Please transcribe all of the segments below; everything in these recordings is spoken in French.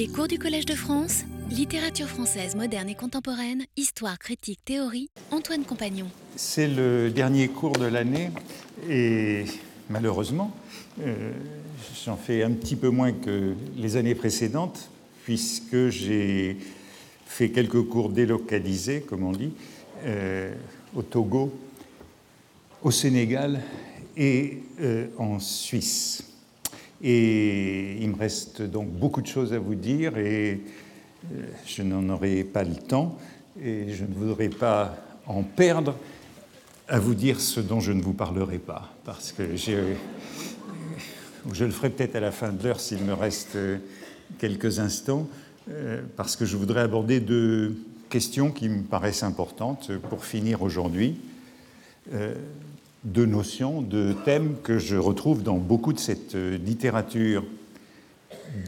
Les cours du Collège de France, littérature française moderne et contemporaine, histoire, critique, théorie, Antoine Compagnon. C'est le dernier cours de l'année et malheureusement, euh, j'en fais un petit peu moins que les années précédentes puisque j'ai fait quelques cours délocalisés, comme on dit, euh, au Togo, au Sénégal et euh, en Suisse. Et il me reste donc beaucoup de choses à vous dire et euh, je n'en aurai pas le temps et je ne voudrais pas en perdre à vous dire ce dont je ne vous parlerai pas, parce que je le ferai peut-être à la fin de l'heure s'il me reste quelques instants, euh, parce que je voudrais aborder deux questions qui me paraissent importantes pour finir aujourd'hui. Euh, deux notions, deux thèmes que je retrouve dans beaucoup de cette littérature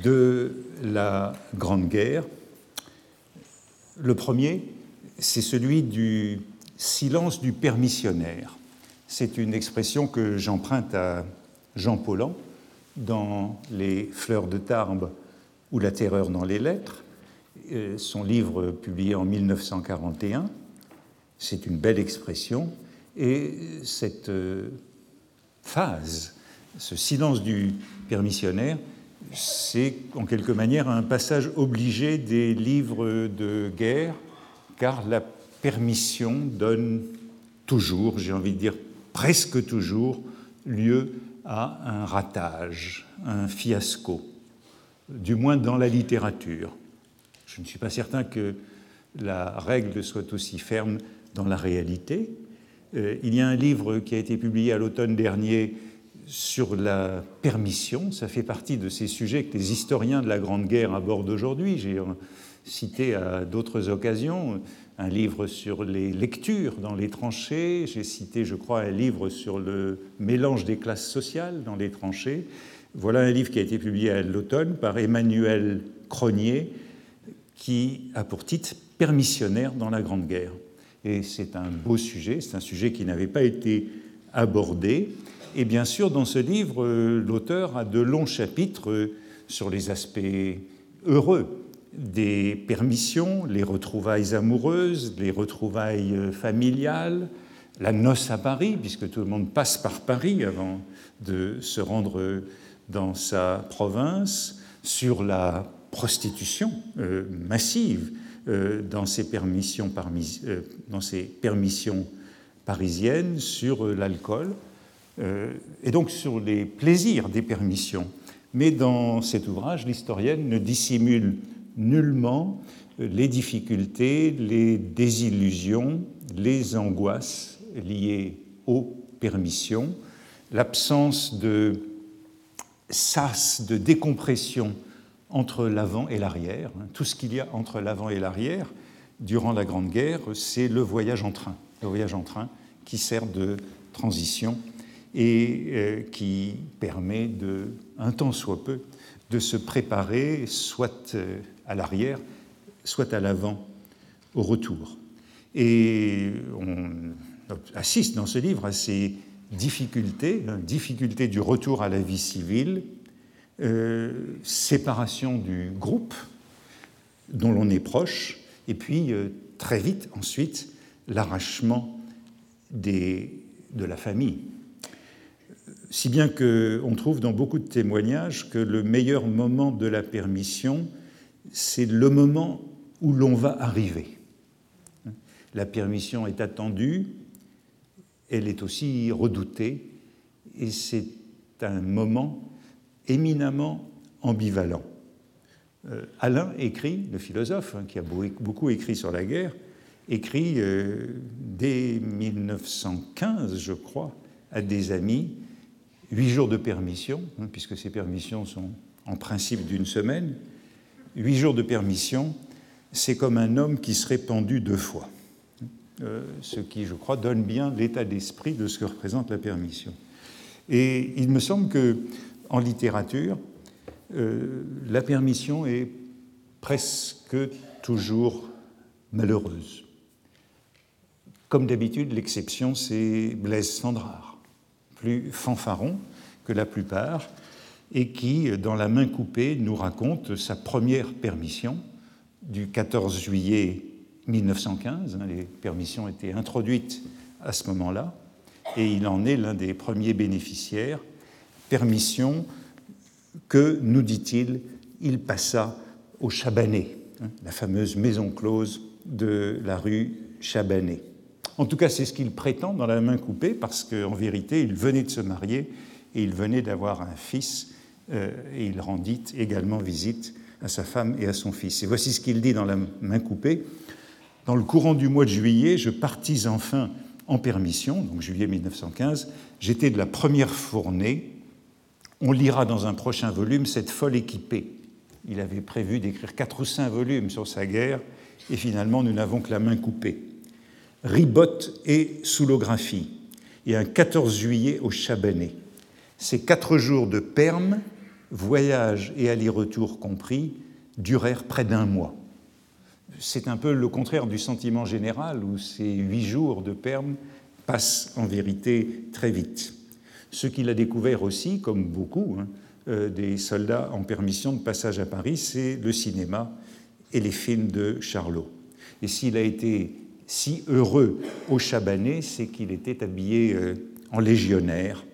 de la Grande Guerre. Le premier, c'est celui du silence du permissionnaire. C'est une expression que j'emprunte à Jean Paulhan dans Les Fleurs de Tarbes ou La terreur dans les lettres, euh, son livre publié en 1941. C'est une belle expression. Et cette euh, phase, ce silence du permissionnaire, c'est en quelque manière un passage obligé des livres de guerre, car la permission donne toujours, j'ai envie de dire presque toujours, lieu à un ratage, un fiasco du moins dans la littérature. Je ne suis pas certain que la règle soit aussi ferme dans la réalité. Euh, il y a un livre qui a été publié à l'automne dernier sur la permission. Ça fait partie de ces sujets que les historiens de la Grande Guerre abordent aujourd'hui. J'ai cité à d'autres occasions un livre sur les lectures dans les tranchées. J'ai cité, je crois, un livre sur le mélange des classes sociales dans les tranchées. Voilà un livre qui a été publié à l'automne par Emmanuel Cronier, qui a pour titre Permissionnaire dans la Grande Guerre. Et c'est un beau sujet, c'est un sujet qui n'avait pas été abordé. Et bien sûr, dans ce livre, l'auteur a de longs chapitres sur les aspects heureux des permissions, les retrouvailles amoureuses, les retrouvailles familiales, la noce à Paris, puisque tout le monde passe par Paris avant de se rendre dans sa province sur la prostitution euh, massive euh, dans, ses permissions euh, dans ses permissions parisiennes, sur l'alcool et donc sur les plaisirs des permissions. Mais dans cet ouvrage, l'historienne ne dissimule nullement les difficultés, les désillusions, les angoisses liées aux permissions, l'absence de sas de décompression entre l'avant et l'arrière. Tout ce qu'il y a entre l'avant et l'arrière durant la Grande Guerre, c'est le voyage en train. Le voyage en train qui sert de transition et euh, qui permet de, un temps soit peu, de se préparer soit euh, à l'arrière, soit à l'avant au retour. Et on assiste dans ce livre à ces difficultés, hein, difficulté du retour à la vie civile, euh, séparation du groupe dont l'on est proche, et puis euh, très vite ensuite l'arrachement de la famille. Si bien qu'on trouve dans beaucoup de témoignages que le meilleur moment de la permission, c'est le moment où l'on va arriver. La permission est attendue, elle est aussi redoutée et c'est un moment éminemment ambivalent. Euh, Alain écrit, le philosophe, hein, qui a beaucoup écrit sur la guerre, écrit euh, dès 1915, je crois, à des amis, huit jours de permission, hein, puisque ces permissions sont en principe d'une semaine, huit jours de permission, c'est comme un homme qui serait pendu deux fois. Euh, ce qui, je crois, donne bien l'état d'esprit de ce que représente la permission. Et il me semble que en littérature, euh, la permission est presque toujours malheureuse. Comme d'habitude, l'exception, c'est Blaise Sandrard, plus fanfaron que la plupart, et qui, dans la main coupée, nous raconte sa première permission du 14 juillet 1915. Hein, les permissions étaient introduites à ce moment-là, et il en est l'un des premiers bénéficiaires. Permission que, nous dit-il, il passa au Chabanais, hein, la fameuse maison close de la rue Chabanais. En tout cas, c'est ce qu'il prétend dans la main coupée, parce qu'en vérité, il venait de se marier et il venait d'avoir un fils, euh, et il rendit également visite à sa femme et à son fils. Et voici ce qu'il dit dans la main coupée. Dans le courant du mois de juillet, je partis enfin en permission, donc juillet 1915. J'étais de la première fournée. On lira dans un prochain volume cette folle équipée. Il avait prévu d'écrire quatre ou cinq volumes sur sa guerre, et finalement nous n'avons que la main coupée. Ribotte et soulographie, et un 14 juillet au Chabanais. Ces quatre jours de perme, voyage et aller-retour compris, durèrent près d'un mois. C'est un peu le contraire du sentiment général où ces huit jours de perme passent en vérité très vite. Ce qu'il a découvert aussi, comme beaucoup hein, euh, des soldats en permission de passage à Paris, c'est le cinéma et les films de Charlot. Et s'il a été si heureux au Chabanais, c'est qu'il était habillé euh, en légionnaire.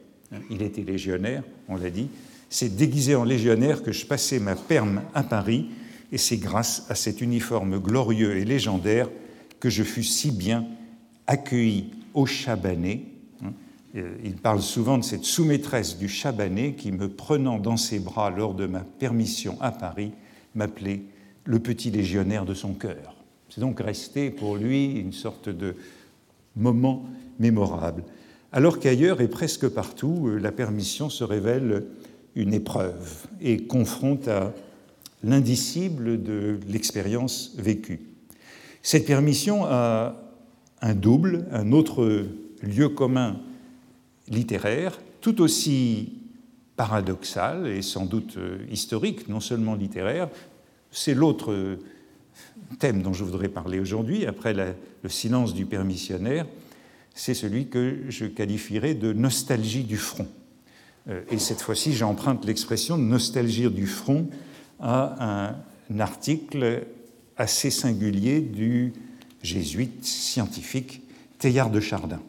Il était légionnaire, on l'a dit. C'est déguisé en légionnaire que je passais ma perme à Paris, et c'est grâce à cet uniforme glorieux et légendaire que je fus si bien accueilli au Chabanais. Euh, il parle souvent de cette sous-maîtresse du Chabanais qui, me prenant dans ses bras lors de ma permission à Paris, m'appelait le petit légionnaire de son cœur. C'est donc resté pour lui une sorte de moment mémorable. Alors qu'ailleurs et presque partout, euh, la permission se révèle une épreuve et confronte à l'indicible de l'expérience vécue. Cette permission a un double, un autre lieu commun littéraire, tout aussi paradoxal et sans doute euh, historique, non seulement littéraire, c'est l'autre thème dont je voudrais parler aujourd'hui, après le silence du permissionnaire, c'est celui que je qualifierais de nostalgie du front. Euh, et cette fois-ci, j'emprunte l'expression nostalgie du front à un article assez singulier du jésuite scientifique Teilhard de Chardin.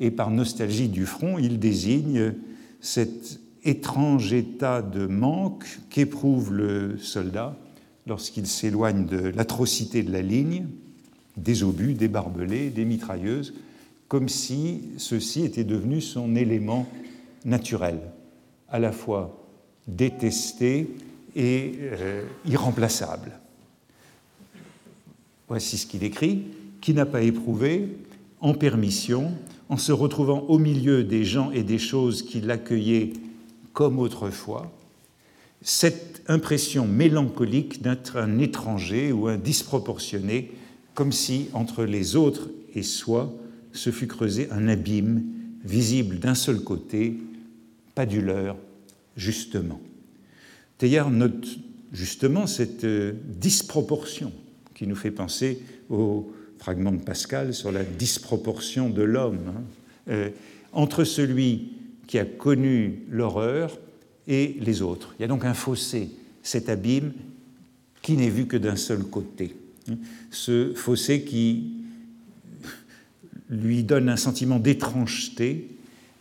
Et par nostalgie du front, il désigne cet étrange état de manque qu'éprouve le soldat lorsqu'il s'éloigne de l'atrocité de la ligne, des obus, des barbelés, des mitrailleuses, comme si ceci était devenu son élément naturel, à la fois détesté et euh, irremplaçable. Voici ce qu'il écrit, qui n'a pas éprouvé, en permission, en se retrouvant au milieu des gens et des choses qui l'accueillaient comme autrefois, cette impression mélancolique d'être un étranger ou un disproportionné, comme si entre les autres et soi se fût creusé un abîme visible d'un seul côté, pas du leur, justement. Teilhard note justement cette euh, disproportion qui nous fait penser au fragment de Pascal sur la disproportion de l'homme hein. euh, entre celui qui a connu l'horreur et les autres. Il y a donc un fossé, cet abîme qui n'est vu que d'un seul côté. Ce fossé qui lui donne un sentiment d'étrangeté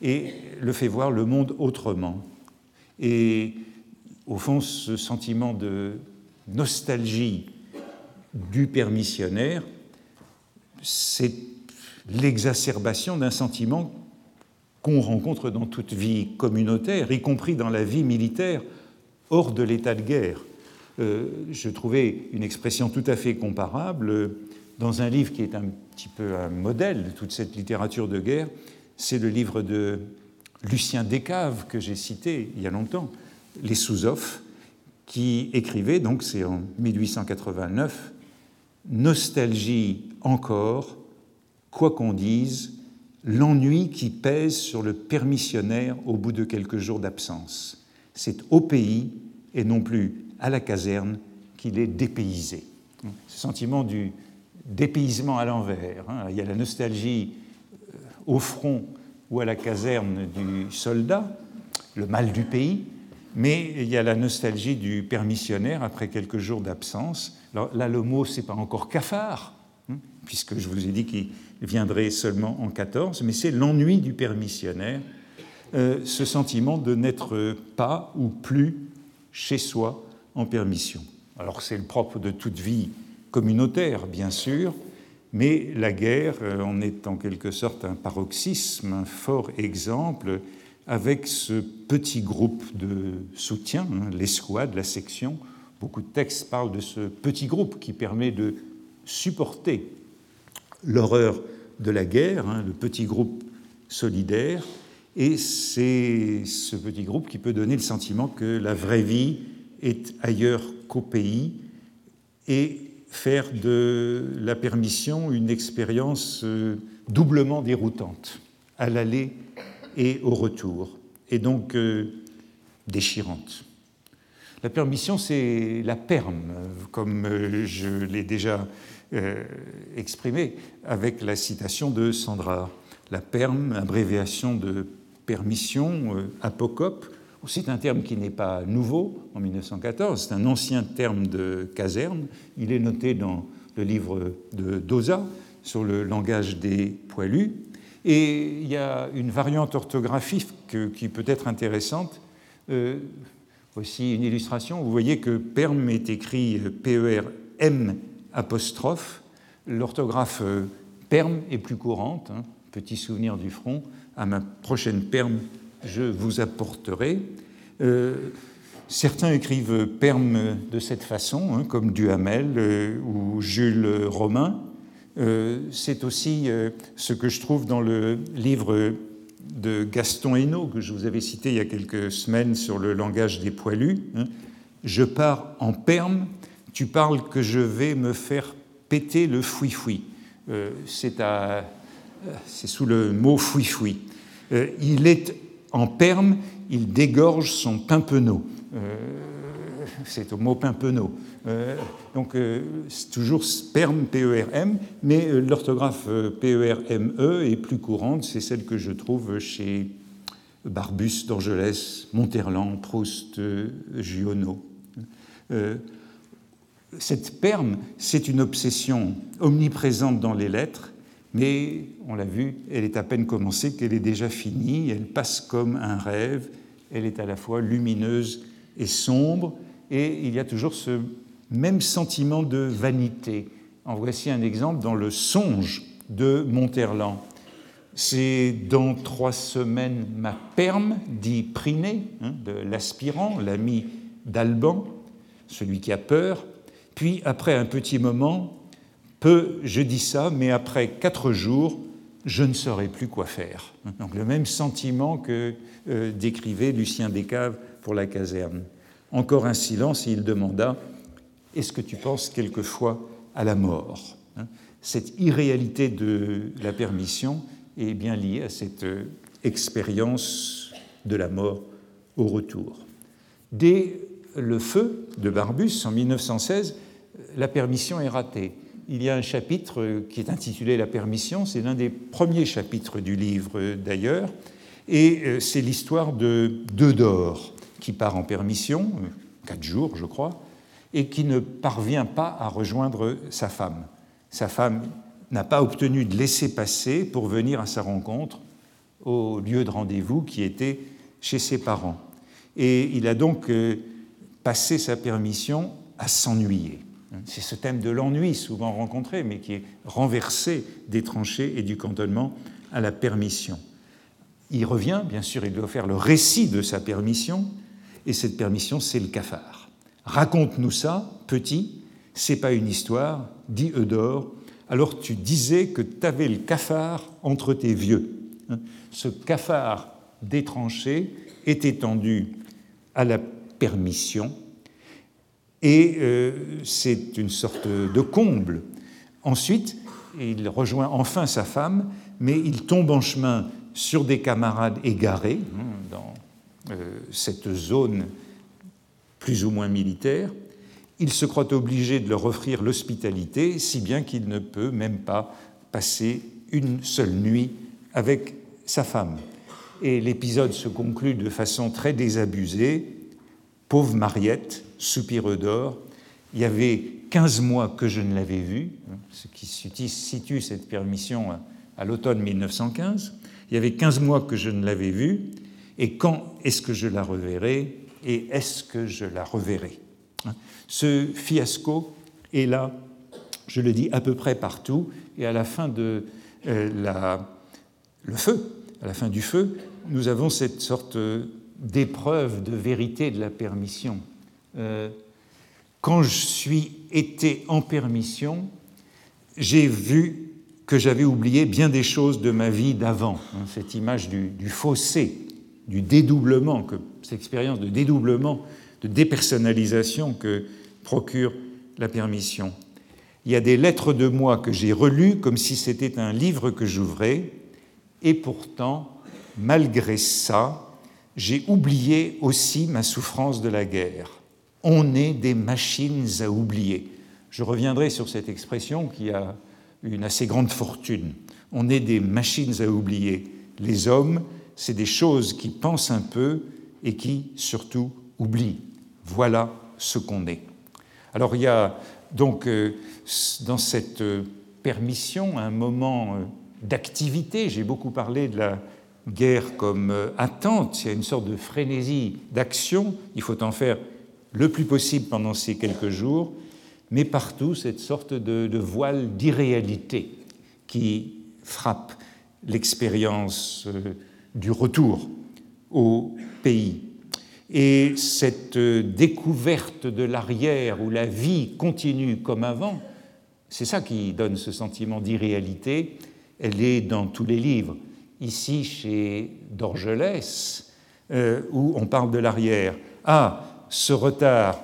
et le fait voir le monde autrement. Et au fond, ce sentiment de nostalgie du permissionnaire, c'est l'exacerbation d'un sentiment qu'on rencontre dans toute vie communautaire, y compris dans la vie militaire, hors de l'état de guerre. Euh, je trouvais une expression tout à fait comparable dans un livre qui est un petit peu un modèle de toute cette littérature de guerre. C'est le livre de Lucien Descaves que j'ai cité il y a longtemps, Les sous-offs, qui écrivait, donc c'est en 1889, Nostalgie encore, quoi qu'on dise, l'ennui qui pèse sur le permissionnaire au bout de quelques jours d'absence. C'est au pays et non plus à la caserne qu'il est dépaysé. Ce sentiment du dépaysement à l'envers. Hein. Il y a la nostalgie euh, au front ou à la caserne du soldat, le mal du pays, mais il y a la nostalgie du permissionnaire après quelques jours d'absence. Là, le mot, c'est pas encore cafard, hein, puisque je vous ai dit qu'il viendrait seulement en 14, mais c'est l'ennui du permissionnaire, euh, ce sentiment de n'être pas ou plus chez soi en permission. Alors c'est le propre de toute vie communautaire, bien sûr, mais la guerre euh, en est en quelque sorte un paroxysme, un fort exemple, avec ce petit groupe de soutien, hein, l'escouade, la section. Beaucoup de textes parlent de ce petit groupe qui permet de supporter l'horreur de la guerre, hein, le petit groupe solidaire, et c'est ce petit groupe qui peut donner le sentiment que la vraie vie est ailleurs qu'au pays et faire de la permission une expérience euh, doublement déroutante, à l'aller et au retour, et donc euh, déchirante. La permission, c'est la perme, comme euh, je l'ai déjà exprimé avec la citation de Sandra. La perme, abréviation de permission, apocope, c'est un terme qui n'est pas nouveau en 1914, c'est un ancien terme de caserne. Il est noté dans le livre de Doza sur le langage des poilus. Et il y a une variante orthographique qui peut être intéressante. Euh, voici une illustration. Vous voyez que perm est écrit P-E-R-M apostrophe. L'orthographe euh, perm est plus courante. Hein. Petit souvenir du front. À ma prochaine perm, je vous apporterai. Euh, certains écrivent Perme de cette façon, hein, comme Duhamel euh, ou Jules Romain. Euh, c'est aussi ce que je trouve dans le livre de Gaston Hainaut, que je vous avais cité il y a quelques semaines sur le langage des poilus. Hein. Je pars en perme, tu parles que je vais me faire péter le fouifoui. c'est sous le mot fouifoui. il est en perme, il dégorge son pimpeno. Euh, c'est au mot pimpeno. Euh, donc, euh, c'est toujours sperme, P-E-R-M, mais l'orthographe P-E-R-M-E e est plus courante, c'est celle que je trouve chez Barbus, Dorgelès, Monterland, Proust, Giono. cette perme, c'est une obsession omniprésente dans les lettres mais on l'a vu, elle est à peine commencée qu'elle est déjà finie, elle passe comme un rêve, elle est à la fois lumineuse et sombre, et il y a toujours ce même sentiment de vanité. En voici un exemple dans le songe de Monterland. C'est dans trois semaines ma perme, dit Priné, hein, de l'aspirant, l'ami d'Alban, celui qui a peur. Puis, après un petit moment, peu, je dis ça, mais après quatre jours, je ne saurais plus quoi faire. Donc le même sentiment que euh, décrivait Lucien Descaves pour la caserne. Encore un silence et il demanda Est-ce que tu penses quelquefois à la mort hein? Cette irréalité de la permission est bien liée à cette euh, expérience de la mort au retour. Dès le feu de Barbus en 1916, la permission est ratée il y a un chapitre qui est intitulé La permission, c'est l'un des premiers chapitres du livre d'ailleurs, et euh, c'est l'histoire de Deudor qui part en permission, quatre jours je crois, et qui ne parvient pas à rejoindre sa femme. Sa femme n'a pas obtenu de laisser passer pour venir à sa rencontre au lieu de rendez-vous qui était chez ses parents. Et il a donc euh, passé sa permission à s'ennuyer. C'est ce thème de l'ennui souvent rencontré, mais qui est renversé des tranchées et du cantonnement à la permission. Il revient, bien sûr, il doit faire le récit de sa permission, et cette permission, c'est le cafard. Raconte-nous ça, petit, c'est pas une histoire, dit Eudore. Alors tu disais que tu avais le cafard entre tes vieux. Hein? Ce cafard détranché est étendu à la permission, et euh, c'est une sorte de comble. Ensuite, il rejoint enfin sa femme, mais il tombe en chemin sur des camarades égarés hein, cette zone plus ou moins militaire. Il se croit obligé de leur offrir l'hospitalité, si bien qu'il ne peut même pas passer une seule nuit avec sa femme. Et l'épisode se conclut de façon très désabusée Pauvre Mariette, soupireux d'or, il y avait 15 mois que je ne l'avais vue, ce qui situe cette permission à l'automne 1915. Il y avait 15 mois que je ne l'avais vue, et quand est-ce que je la reverrai et est-ce que je la reverrai Ce fiasco est là, je le dis, à peu près partout, et à la fin de euh, la, le feu, à la fin du feu, nous avons cette sorte d'épreuve de vérité de la permission. Euh, quand je suis été en permission, j'ai vu que j'avais oublié bien des choses de ma vie d'avant. Hein, cette image du, fossé, du dédoublement, que, cette expérience de dédoublement, de dépersonnalisation que procure la permission. Il y a des lettres de moi que j'ai relues comme si c'était un livre que j'ouvrais, et pourtant, malgré ça, j'ai oublié aussi ma souffrance de la guerre. On est des machines à oublier. Je reviendrai sur cette expression qui a une assez grande fortune. On est des machines à oublier. Les hommes, c'est des choses qui pensent un peu et qui surtout oublient. Voilà ce qu'on est. Alors il y a donc euh, dans cette euh, permission un moment euh, d'activité. J'ai beaucoup parlé de la guerre comme attente, il y a une sorte de frénésie d'action, il faut en faire le plus possible pendant ces quelques jours, mais partout cette sorte de, de voile d'irréalité qui frappe l'expérience du retour au pays. Et cette découverte de l'arrière où la vie continue comme avant, c'est ça qui donne ce sentiment d'irréalité. Elle est dans tous les livres. Ici, chez Dorgelès, euh, où on parle de l'arrière. Ah, ce retard,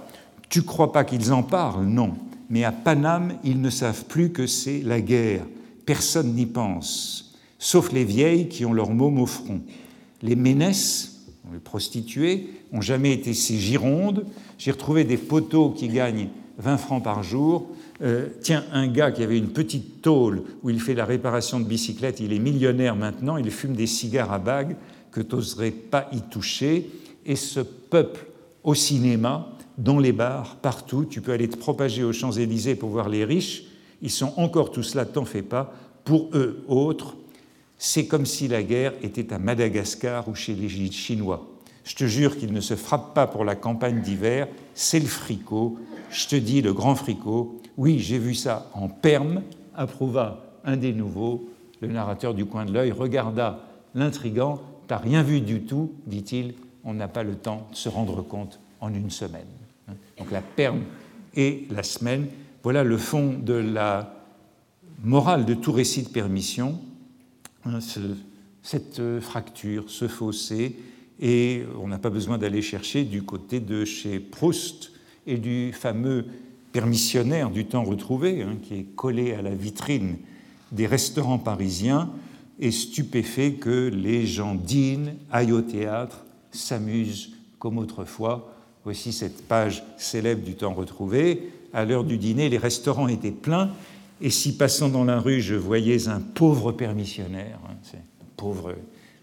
tu crois pas qu'ils en parlent? Non. Mais à Paname, ils ne savent plus que c'est la guerre. Personne n'y pense, sauf les vieilles qui ont leur môme au front. Les ménesses, les prostituées, ont jamais été si girondes. J'ai retrouvé des poteaux qui gagnent 20 francs par jour. Euh, tiens, un gars qui avait une petite tôle où il fait la réparation de bicyclettes, il est millionnaire maintenant, il fume des cigares à bagues que tu n'oserais pas y toucher. Et ce peuple au cinéma, dans les bars, partout, tu peux aller te propager aux Champs-Élysées pour voir les riches, ils sont encore tous là, t'en fais pas. Pour eux autres, c'est comme si la guerre était à Madagascar ou chez les Chinois. Je te jure qu'ils ne se frappent pas pour la campagne d'hiver, c'est le fricot. Je te dis, le grand fricot, oui, j'ai vu ça en perme, approuva un des nouveaux. Le narrateur du coin de l'œil regarda l'intrigant. T'as rien vu du tout, dit-il, on n'a pas le temps de se rendre compte en une semaine. Donc la perme et la semaine, voilà le fond de la morale de tout récit de permission. Hein, cette euh, fracture, ce fossé, et on n'a pas besoin d'aller chercher du côté de chez Proust et du fameux permissionnaire du temps retrouvé, hein, qui est collé à la vitrine des restaurants parisiens et stupéfait que les gens dînent, aillent au théâtre, s'amusent comme autrefois. Voici cette page célèbre du temps retrouvé. À l'heure du dîner, les restaurants étaient pleins et si passant dans la rue, je voyais un pauvre permissionnaire, hein, pauvre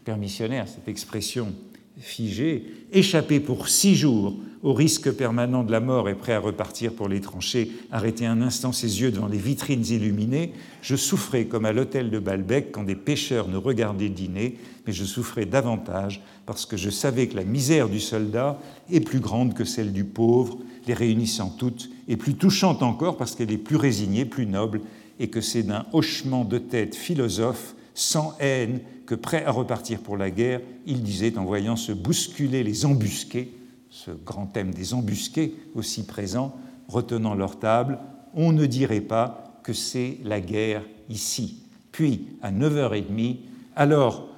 permissionnaire, cette expression figée, échappé pour six jours au risque permanent de la mort et prêt à repartir pour les tranchées, arrêter un instant ses yeux devant les vitrines illuminées, je souffrais comme à l'hôtel de Balbec quand des pêcheurs nous regardaient dîner, mais je souffrais davantage parce que je savais que la misère du soldat est plus grande que celle du pauvre, les réunissant toutes, et plus touchante encore parce qu'elle est plus résignée, plus noble, et que c'est d'un hochement de tête philosophe, sans haine, que prêt à repartir pour la guerre, il disait en voyant se bousculer les embusqués, ce grand thème des embusqués aussi présent, retenant leur table, on ne dirait pas que c'est la guerre ici. Puis, à 9h30, alors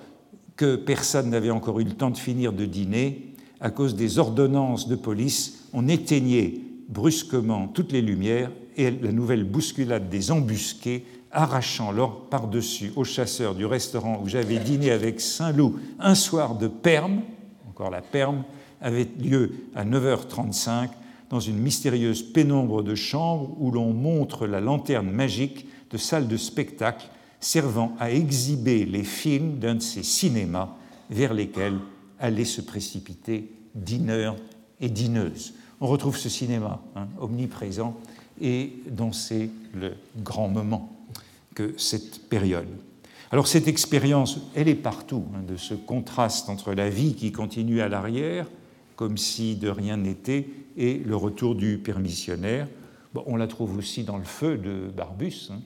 que personne n'avait encore eu le temps de finir de dîner, à cause des ordonnances de police, on éteignait brusquement toutes les lumières et la nouvelle bousculade des embusqués arrachant l'or par-dessus aux chasseurs du restaurant où j'avais dîné avec Saint-Loup un soir de perme, encore la perme, avait lieu à 9h35 dans une mystérieuse pénombre de chambre où l'on montre la lanterne magique de salle de spectacle servant à exhiber les films d'un de ces cinémas vers lesquels allaient se précipiter dîneurs et dîneuse. On retrouve ce cinéma hein, omniprésent et dont c'est le grand moment que cette période. Alors cette expérience, elle est partout, hein, de ce contraste entre la vie qui continue à l'arrière, comme si de rien n'était, et le retour du permissionnaire. on la trouve aussi dans le feu de Barbus. Hein.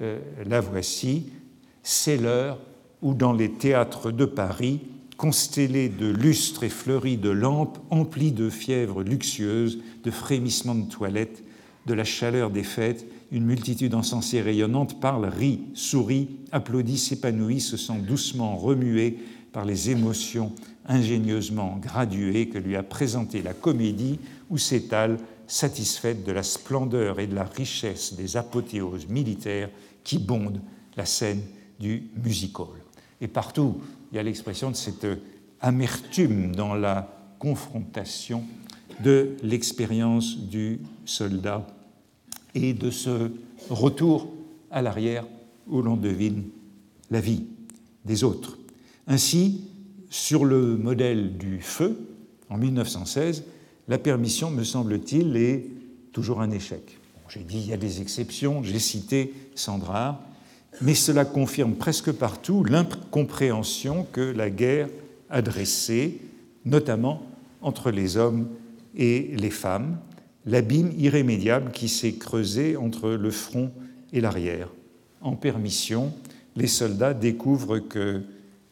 Euh, la voici, c'est l'heure où dans les théâtres de Paris, constellés de lustres et fleuris de lampes, emplis de fièvres luxueuses, de frémissements de toilettes, de la chaleur des fêtes, une multitude encensée rayonnante parle, rit, sourit, applaudit, s'épanouit, se sent doucement remué par les émotions ingénieusement graduées que lui a présentées la comédie, où s'étale, satisfaite de la splendeur et de la richesse des apothéoses militaires qui bondent la scène du music hall. Et partout, il y a l'expression de cette amertume dans la confrontation de l'expérience du soldat et de ce retour à l'arrière où l'on devine la vie des autres. Ainsi, sur le modèle du feu, en 1916, la permission, me semble-t-il, est toujours un échec. j'ai dit il y a des exceptions, j'ai cité Sandra, mais cela confirme presque partout l'incompréhension que la guerre a dressée, notamment entre les hommes et les femmes, l'abîme irrémédiable qui s'est creusé entre le front et l'arrière. En permission, les soldats découvrent que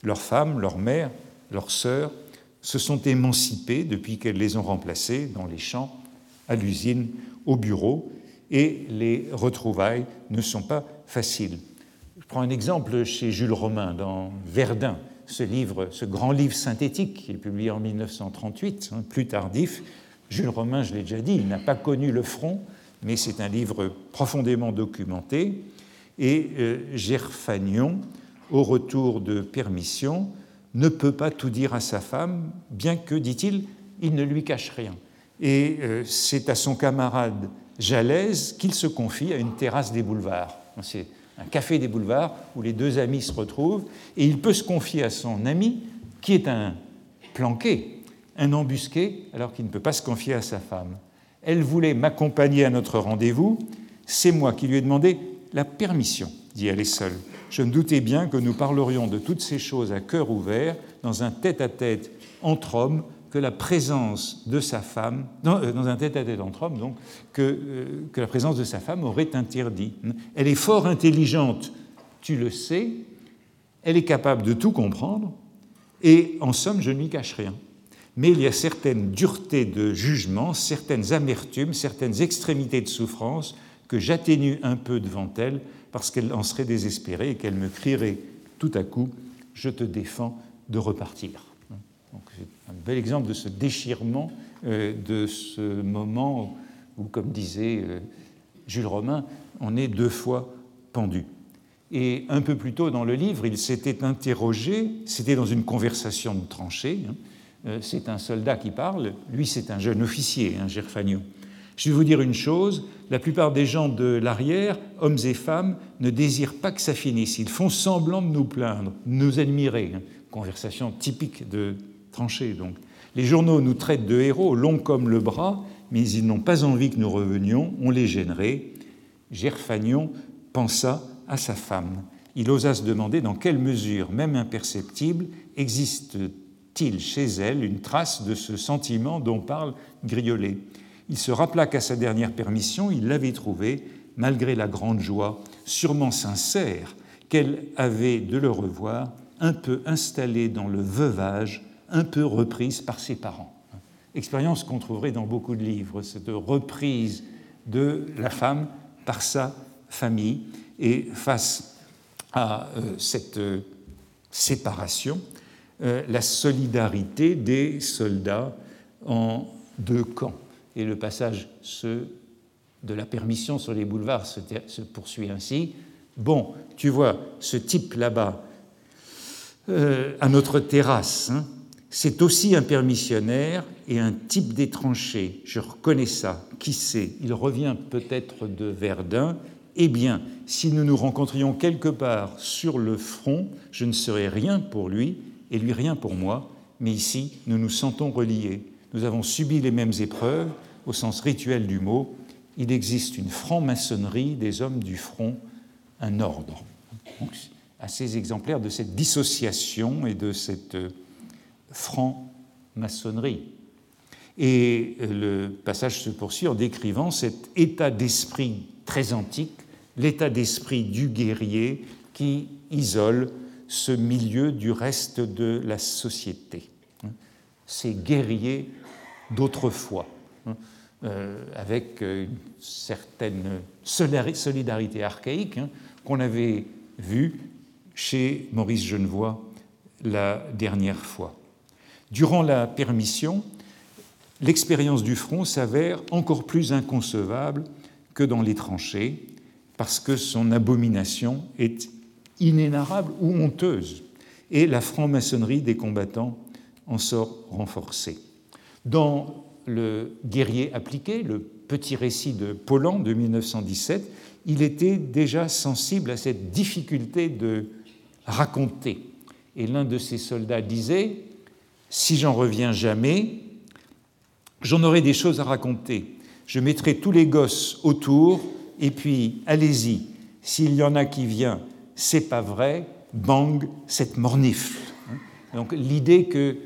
leurs femmes, leurs mères, leurs sœurs se sont émancipées depuis qu'elles les ont remplacées dans les champs, à l'usine, au bureau, et les retrouvailles ne sont pas faciles. Je prends un exemple chez Jules Romain dans Verdun, ce livre, ce grand livre synthétique qui est publié en 1938, hein, plus tardif, Jules Romain, je l'ai déjà dit, il n'a pas connu le front, mais c'est un livre profondément documenté. Et euh, au retour de permission, ne peut pas tout dire à sa femme, bien que, dit-il, il ne lui cache rien. Et euh, c'est à son camarade Jalaise qu'il se confie à une terrasse des boulevards. C'est un café des boulevards où les deux amis se retrouvent, et il peut se confier à son ami, qui est un planqué, un embusqué alors qu'il ne peut pas se confier à sa femme. Elle voulait m'accompagner à notre rendez-vous, c'est moi qui lui ai demandé la permission d'y aller seule. Je me doutais bien que nous parlerions de toutes ces choses à cœur ouvert, dans un tête-à-tête entre hommes, que la présence de sa femme, euh, dans, un tête-à-tête entre hommes, donc, que, euh, que la présence de sa femme aurait interdit. Elle est fort intelligente, tu le sais, elle est capable de tout comprendre, et en somme, je ne lui cache rien mais il y a certaines duretés de jugement, certaines amertumes, certaines extrémités de souffrance que j'atténue un peu devant elle parce qu'elle en serait désespérée et qu'elle me crierait tout à coup Je te défends de repartir. C'est un bel exemple de ce déchirement, euh, de ce moment où, comme disait euh, Jules Romain, on est deux fois pendu. Et un peu plus tôt dans le livre, il s'était interrogé, c'était dans une conversation de tranchée, hein, euh, c'est un soldat qui parle, lui c'est un jeune officier, hein, Gerfagnon. Je vais vous dire une chose, la plupart des gens de l'arrière, hommes et femmes, ne désirent pas que ça finisse. Ils font semblant de nous plaindre, de nous admirer. Hein. Conversation typique de tranchée, donc. Les journaux nous traitent de héros, longs comme le bras, mais ils n'ont pas envie que nous revenions, on les gênerait. Gerfagnon pensa à sa femme. Il osa se demander dans quelle mesure, même imperceptible, existe il chez elle une trace de ce sentiment dont parle Griolet Il se rappela qu'à sa dernière permission, il l'avait trouvée, malgré la grande joie, sûrement sincère, qu'elle avait de le revoir, un peu installé dans le veuvage, un peu reprise par ses parents. Expérience qu'on trouverait dans beaucoup de livres, cette reprise de la femme par sa famille. Et face à euh, cette euh, séparation, euh, la solidarité des soldats en deux camps. Et le passage de la permission sur les boulevards se, poursuit ainsi. Bon, tu vois, ce type là-bas, euh, à notre terrasse, hein, c'est aussi un permissionnaire et un type d'étranger. Je reconnais ça. Qui sait Il revient peut-être de Verdun. Eh bien, si nous nous rencontrions quelque part sur le front, je ne serais rien pour lui, et lui rien pour moi, mais ici nous nous sentons reliés. nous avons subi les mêmes épreuves au sens rituel du mot. Il existe une franc-maçonnerie des hommes du front, un ordre. Assez exemplaire de cette dissociation et de cette euh, franc-maçonnerie. Et euh, le passage se poursuit en décrivant cet état d'esprit très antique, l'état d'esprit du guerrier qui isole ce milieu du reste de la société. Ces guerriers d'autrefois, euh, avec une certaine solidarité archaïque hein, qu'on avait vue chez Maurice Genevoix la dernière fois. Durant la permission, l'expérience du front s'avère encore plus inconcevable que dans les tranchées, parce que son abomination est inénarrable ou honteuse, et la franc-maçonnerie des combattants en sort renforcée. Dans le guerrier appliqué, le petit récit de Paulan de 1917, il était déjà sensible à cette difficulté de raconter. Et l'un de ses soldats disait, si j'en reviens jamais, j'en aurai des choses à raconter. Je mettrai tous les gosses autour, et puis allez-y, s'il y en a qui vient, c'est pas vrai, bang, cette mornifle. Donc l'idée que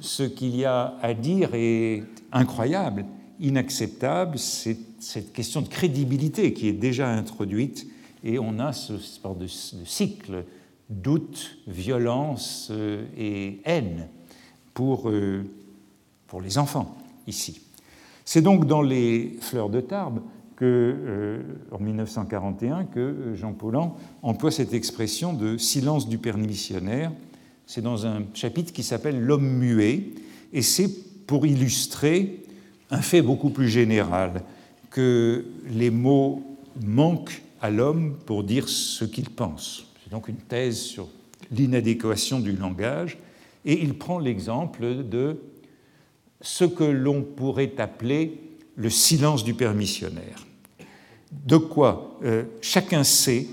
ce qu'il y a à dire est incroyable, inacceptable, c'est cette question de crédibilité qui est déjà introduite, et on a ce sort de cycle doute, violence euh, et haine pour, euh, pour les enfants ici. C'est donc dans les Fleurs de Tarbes que, euh, en 1941 que Jean Paulhan emploie cette expression de silence du père missionnaire. C'est dans un chapitre qui s'appelle L'homme muet, et c'est pour illustrer un fait beaucoup plus général, que les mots manquent à l'homme pour dire ce qu'il pense. C'est donc une thèse sur l'inadéquation du langage, et il prend l'exemple de ce que l'on pourrait appeler le silence du permissionnaire. De quoi euh, chacun sait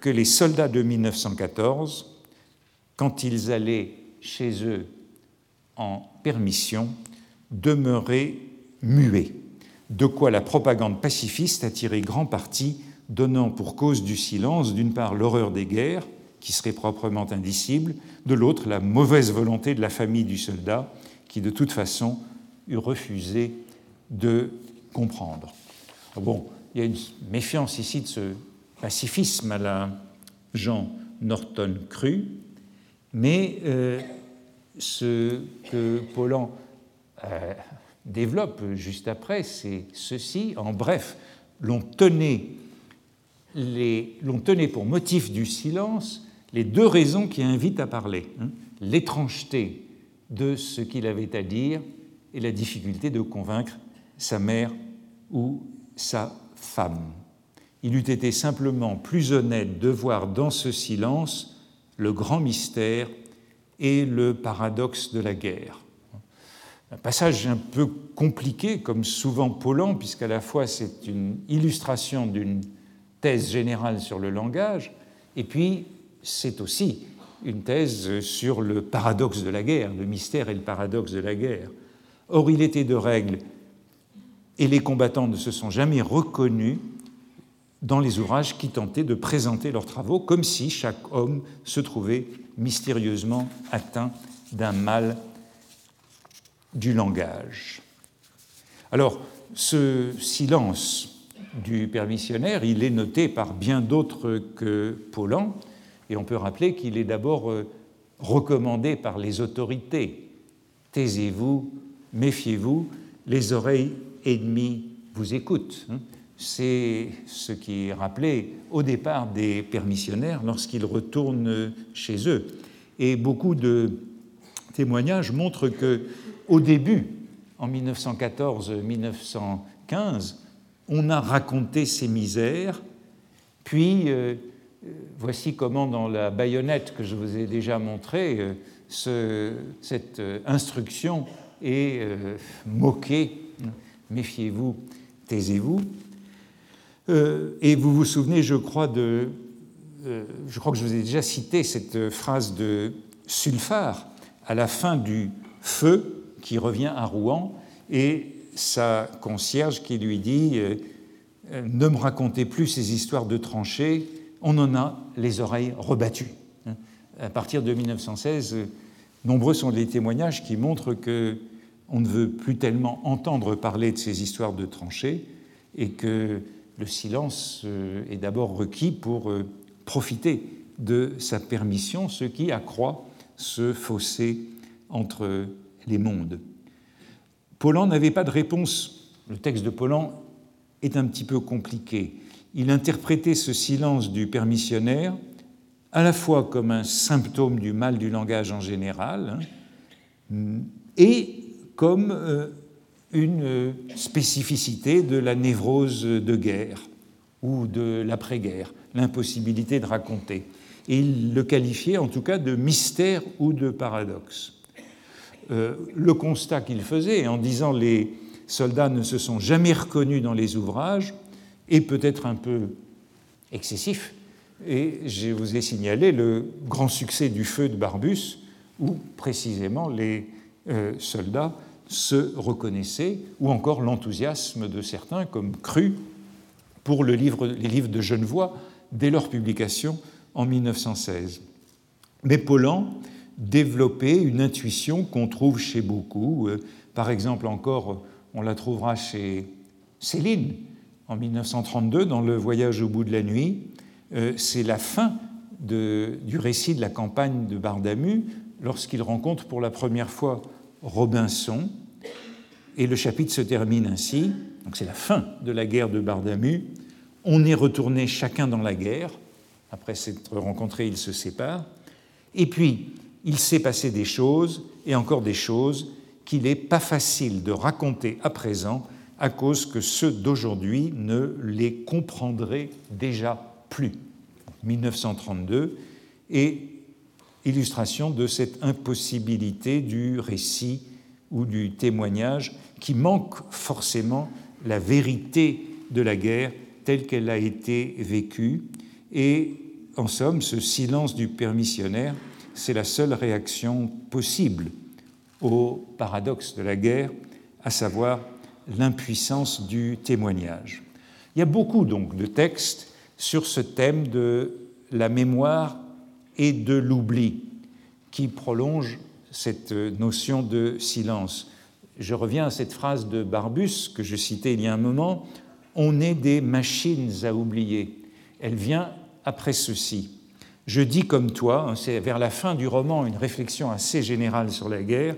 que les soldats de 1914, quand ils allaient chez eux en permission, demeuraient muets, de quoi la propagande pacifiste a tiré grand parti donnant pour cause du silence, d'une part, l'horreur des guerres, qui serait proprement indicible, de l'autre, la mauvaise volonté de la famille du soldat, qui de toute façon eût refusé de comprendre. Ah bon, il y a une méfiance ici de ce pacifisme à la Jean Norton cru, mais euh, ce que Paulan euh, développe juste après, c'est ceci. En bref, l'on tenait pour motif du silence les deux raisons qui invitent à parler hein. l'étrangeté de ce qu'il avait à dire et la difficulté de convaincre sa mère ou sa femme. Il eût été simplement plus honnête de voir dans ce silence le grand mystère et le paradoxe de la guerre. Un passage un peu compliqué, comme souvent Paulan, puisqu'à la fois c'est une illustration d'une thèse générale sur le langage, et puis c'est aussi une thèse sur le paradoxe de la guerre, le mystère et le paradoxe de la guerre. Or, il était de règle, et les combattants ne se sont jamais reconnus dans les ouvrages qui tentaient de présenter leurs travaux comme si chaque homme se trouvait mystérieusement atteint d'un mal du langage. Alors, ce silence du permissionnaire, il est noté par bien d'autres que Paulan, et on peut rappeler qu'il est d'abord euh, recommandé par les autorités. Taisez-vous, méfiez-vous, les oreilles ennemies vous écoutent. Hein. C'est ce qui est rappelé au départ des permissionnaires lorsqu'ils retournent chez eux. Et beaucoup de témoignages montrent que, au début, en 1914-1915, on a raconté ses misères, puis euh, euh, voici comment dans la baïonnette que je vous ai déjà montrée, euh, cette instruction est moquée. Méfiez-vous, taisez-vous. et vous vous souvenez, je crois, de, je crois que je vous ai déjà cité cette phrase de Sulfard à la fin du feu qui revient à Rouen et sa concierge qui lui dit euh, Ne me racontez plus ces histoires de tranchées, on en a les oreilles rebattues. Hein. À partir de 1916, nombreux sont les témoignages qui montrent que on ne veut plus tellement entendre parler de ces histoires de tranchées et que le silence euh, est d'abord requis pour euh, profiter de sa permission, ce qui accroît ce fossé entre les mondes. Paulan n'avait pas de réponse. Le texte de Paulan est un petit peu compliqué. Il interprétait ce silence du permissionnaire à la fois comme un symptôme du mal du langage en général hein, et comme euh, une spécificité de la névrose de guerre ou de l'après-guerre, l'impossibilité de raconter. Et il le qualifiait en tout cas de mystère ou de paradoxe. Euh, le constat qu'il faisait en disant les soldats ne se sont jamais reconnus dans les ouvrages est peut-être un peu excessif. Et je vous ai signalé le grand succès du feu de Barbus, où précisément les euh, soldats se reconnaissaient, ou encore l'enthousiasme de certains, comme Cru, pour les livres de Genevois dès leur publication en 1916. Mais Paulan développait une intuition qu'on trouve chez beaucoup. Euh, par exemple, encore, on la trouvera chez Céline en 1932 dans Le Voyage au bout de la nuit. Euh, c'est la fin du récit de la campagne de Bardamu lorsqu'il rencontre pour la première fois Robinson. Et le chapitre se termine ainsi. Donc c'est la fin de la guerre de Bardamu. On est retourné chacun dans la guerre. Après s'être rencontrés, ils se séparent. Et puis, il s'est passé des choses, et encore des choses, qu'il n'est pas facile de raconter à présent à cause que ceux d'aujourd'hui ne les comprendraient déjà plus. 1932 et illustration de cette impossibilité du récit ou du témoignage qui manque forcément la vérité de la guerre telle qu'elle a été vécue. Et en somme, ce silence du permissionnaire, c'est la seule réaction possible au paradoxe de la guerre, à savoir l'impuissance du témoignage. Il y a beaucoup donc de textes sur ce thème de la mémoire et de l'oubli qui prolonge cette notion de silence. Je reviens à cette phrase de Barbus que je citais il y a un moment, On est des machines à oublier. Elle vient après ceci. Je dis comme toi, hein, c'est vers la fin du roman une réflexion assez générale sur la guerre,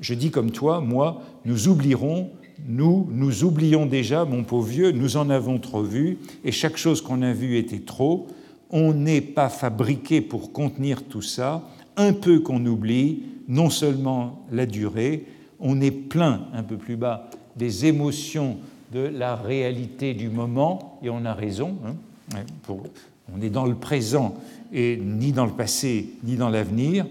je dis comme toi, moi, nous oublierons, nous, nous oublions déjà, mon pauvre vieux, nous en avons trop vu, et chaque chose qu'on a vue était trop. On n'est pas fabriqué pour contenir tout ça, un peu qu'on oublie, non seulement la durée, on est plein, un peu plus bas, des émotions de la réalité du moment, et on a raison. Hein, on est dans le présent et ni dans le passé, ni dans l'avenir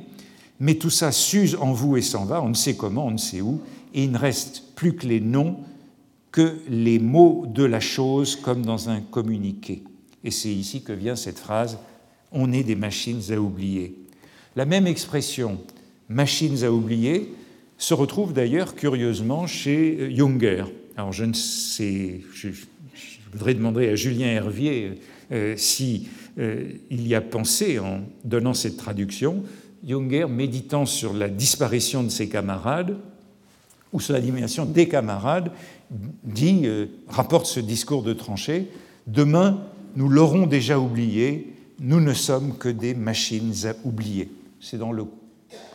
mais tout ça s'use en vous et s'en va, on ne sait comment, on ne sait où, et il ne reste plus que les noms, que les mots de la chose comme dans un communiqué. Et c'est ici que vient cette phrase On est des machines à oublier. La même expression, machines à oublier, se retrouve d'ailleurs curieusement chez Junger. Alors je ne sais, je, voudrais demander à Julien Hervier euh, si euh, il y a pensé en donnant cette traduction. Junger, méditant sur la disparition de ses camarades, ou sur la disparition des camarades, dit, euh, rapporte ce discours de tranchée Demain, nous l'aurons déjà oublié, nous ne sommes que des machines à oublier. C'est dans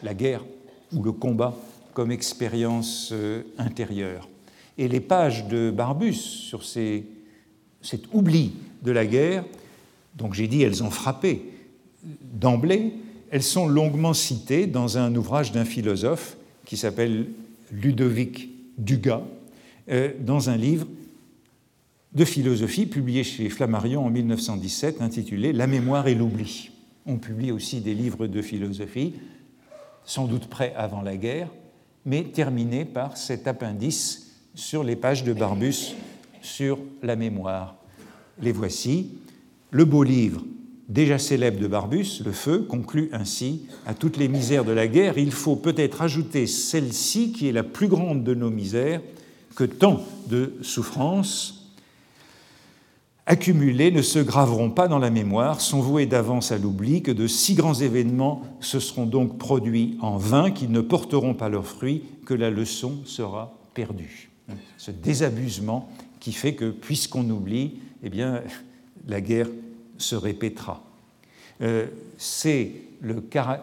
la guerre ou le combat comme expérience euh, intérieure. Et les pages de Barbus sur cet oubli de la guerre, donc j'ai dit elles ont frappé d'emblée, elles sont longuement citées dans un ouvrage d'un philosophe qui s'appelle Ludovic Dugas, euh, dans un livre de philosophie publié chez Flammarion en 1917 intitulé La mémoire et l'oubli. On publie aussi des livres de philosophie, sans doute prêts avant la guerre, mais terminés par cet appendice sur les pages de Barbus sur la mémoire. Les voici. Le beau livre déjà célèbre de Barbus, le feu, conclut ainsi À toutes les misères de la guerre, il faut peut-être ajouter celle-ci qui est la plus grande de nos misères, que tant de souffrances accumulées ne se graveront pas dans la mémoire, sont vouées d'avance à l'oubli, que de si grands événements se seront donc produits en vain, qu'ils ne porteront pas leurs fruits, que la leçon sera perdue. Ce désabusement qui fait que, puisqu'on oublie, eh bien, la guerre se répétera. Euh, c'est le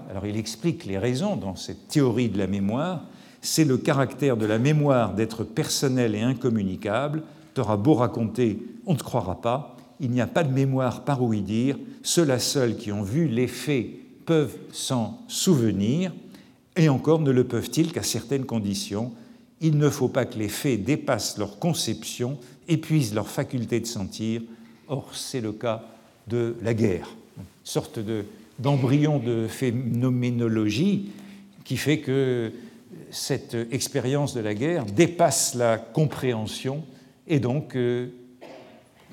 Alors, il explique les raisons dans cette théorie de la mémoire. C'est le caractère de la mémoire d'être personnelle et incommunicable. T'auras beau raconter, on ne te croira pas. Il n'y a pas de mémoire par où y dire. Ceux-là seuls qui ont vu les faits peuvent s'en souvenir, et encore ne le peuvent-ils qu'à certaines conditions. Il ne faut pas que les faits dépassent leur conception, épuisent leur faculté de sentir. Or, c'est le cas de la guerre, une sorte d'embryon de, phénoménologie qui fait que cette expérience de la guerre dépasse la compréhension et donc euh,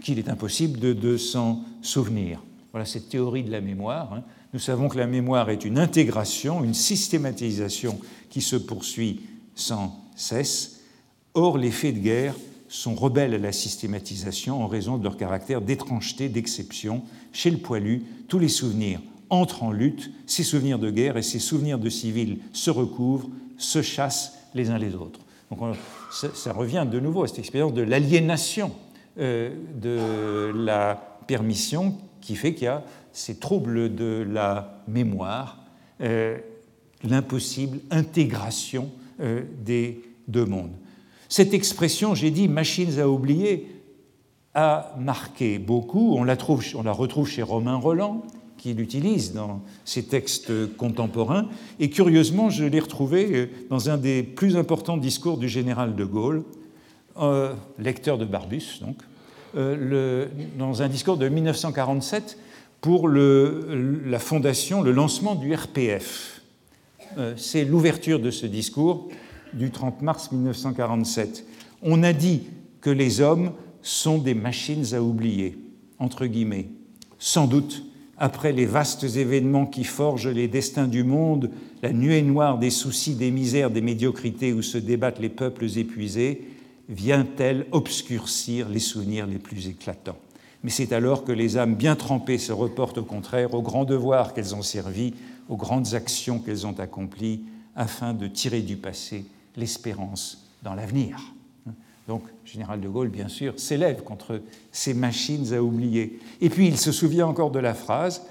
qu'il est impossible de, s'en souvenir. Voilà cette théorie de la mémoire. Hein. Nous savons que la mémoire est une intégration, une systématisation qui se poursuit sans cesse. Or, les faits de guerre sont rebelles à la systématisation en raison de leur caractère d'étrangeté, d'exception. Chez le poilu, tous les souvenirs entrent en lutte, ces souvenirs de guerre et ces souvenirs de civils se recouvrent, se chassent les uns les autres. Donc ça, revient de nouveau à cette expérience de l'aliénation euh, de la permission qui fait qu'il y a ces troubles de la mémoire, euh, l'impossible intégration euh, des deux mondes. Cette expression, j'ai dit, machines à oublier, a marqué beaucoup. On la, retrouve chez Romain Roland, qui l'utilise dans ses textes contemporains. Et curieusement, je l'ai retrouvé euh, dans un des plus importants discours du général de Gaulle, euh, lecteur de Barbus, donc, euh, dans un discours de 1947 pour la fondation, le lancement du RPF. C'est l'ouverture de ce discours du 30 mars 1947. On a dit que les hommes sont des machines à oublier, entre guillemets. Sans doute, après les vastes événements qui forgent les destins du monde, la nuée noire des soucis, des misères, des médiocrités où se débattent les peuples épuisés, vient-elle obscurcir les souvenirs les plus éclatants Mais c'est alors que les âmes bien trempées se reportent au contraire aux grands devoirs qu'elles ont servis, aux grandes actions qu'elles ont accomplies, afin de tirer du passé l'espérance dans l'avenir. Donc, général de Gaulle, bien sûr, s'élève contre ces machines à oublier. Et puis, il se souvient encore de la phrase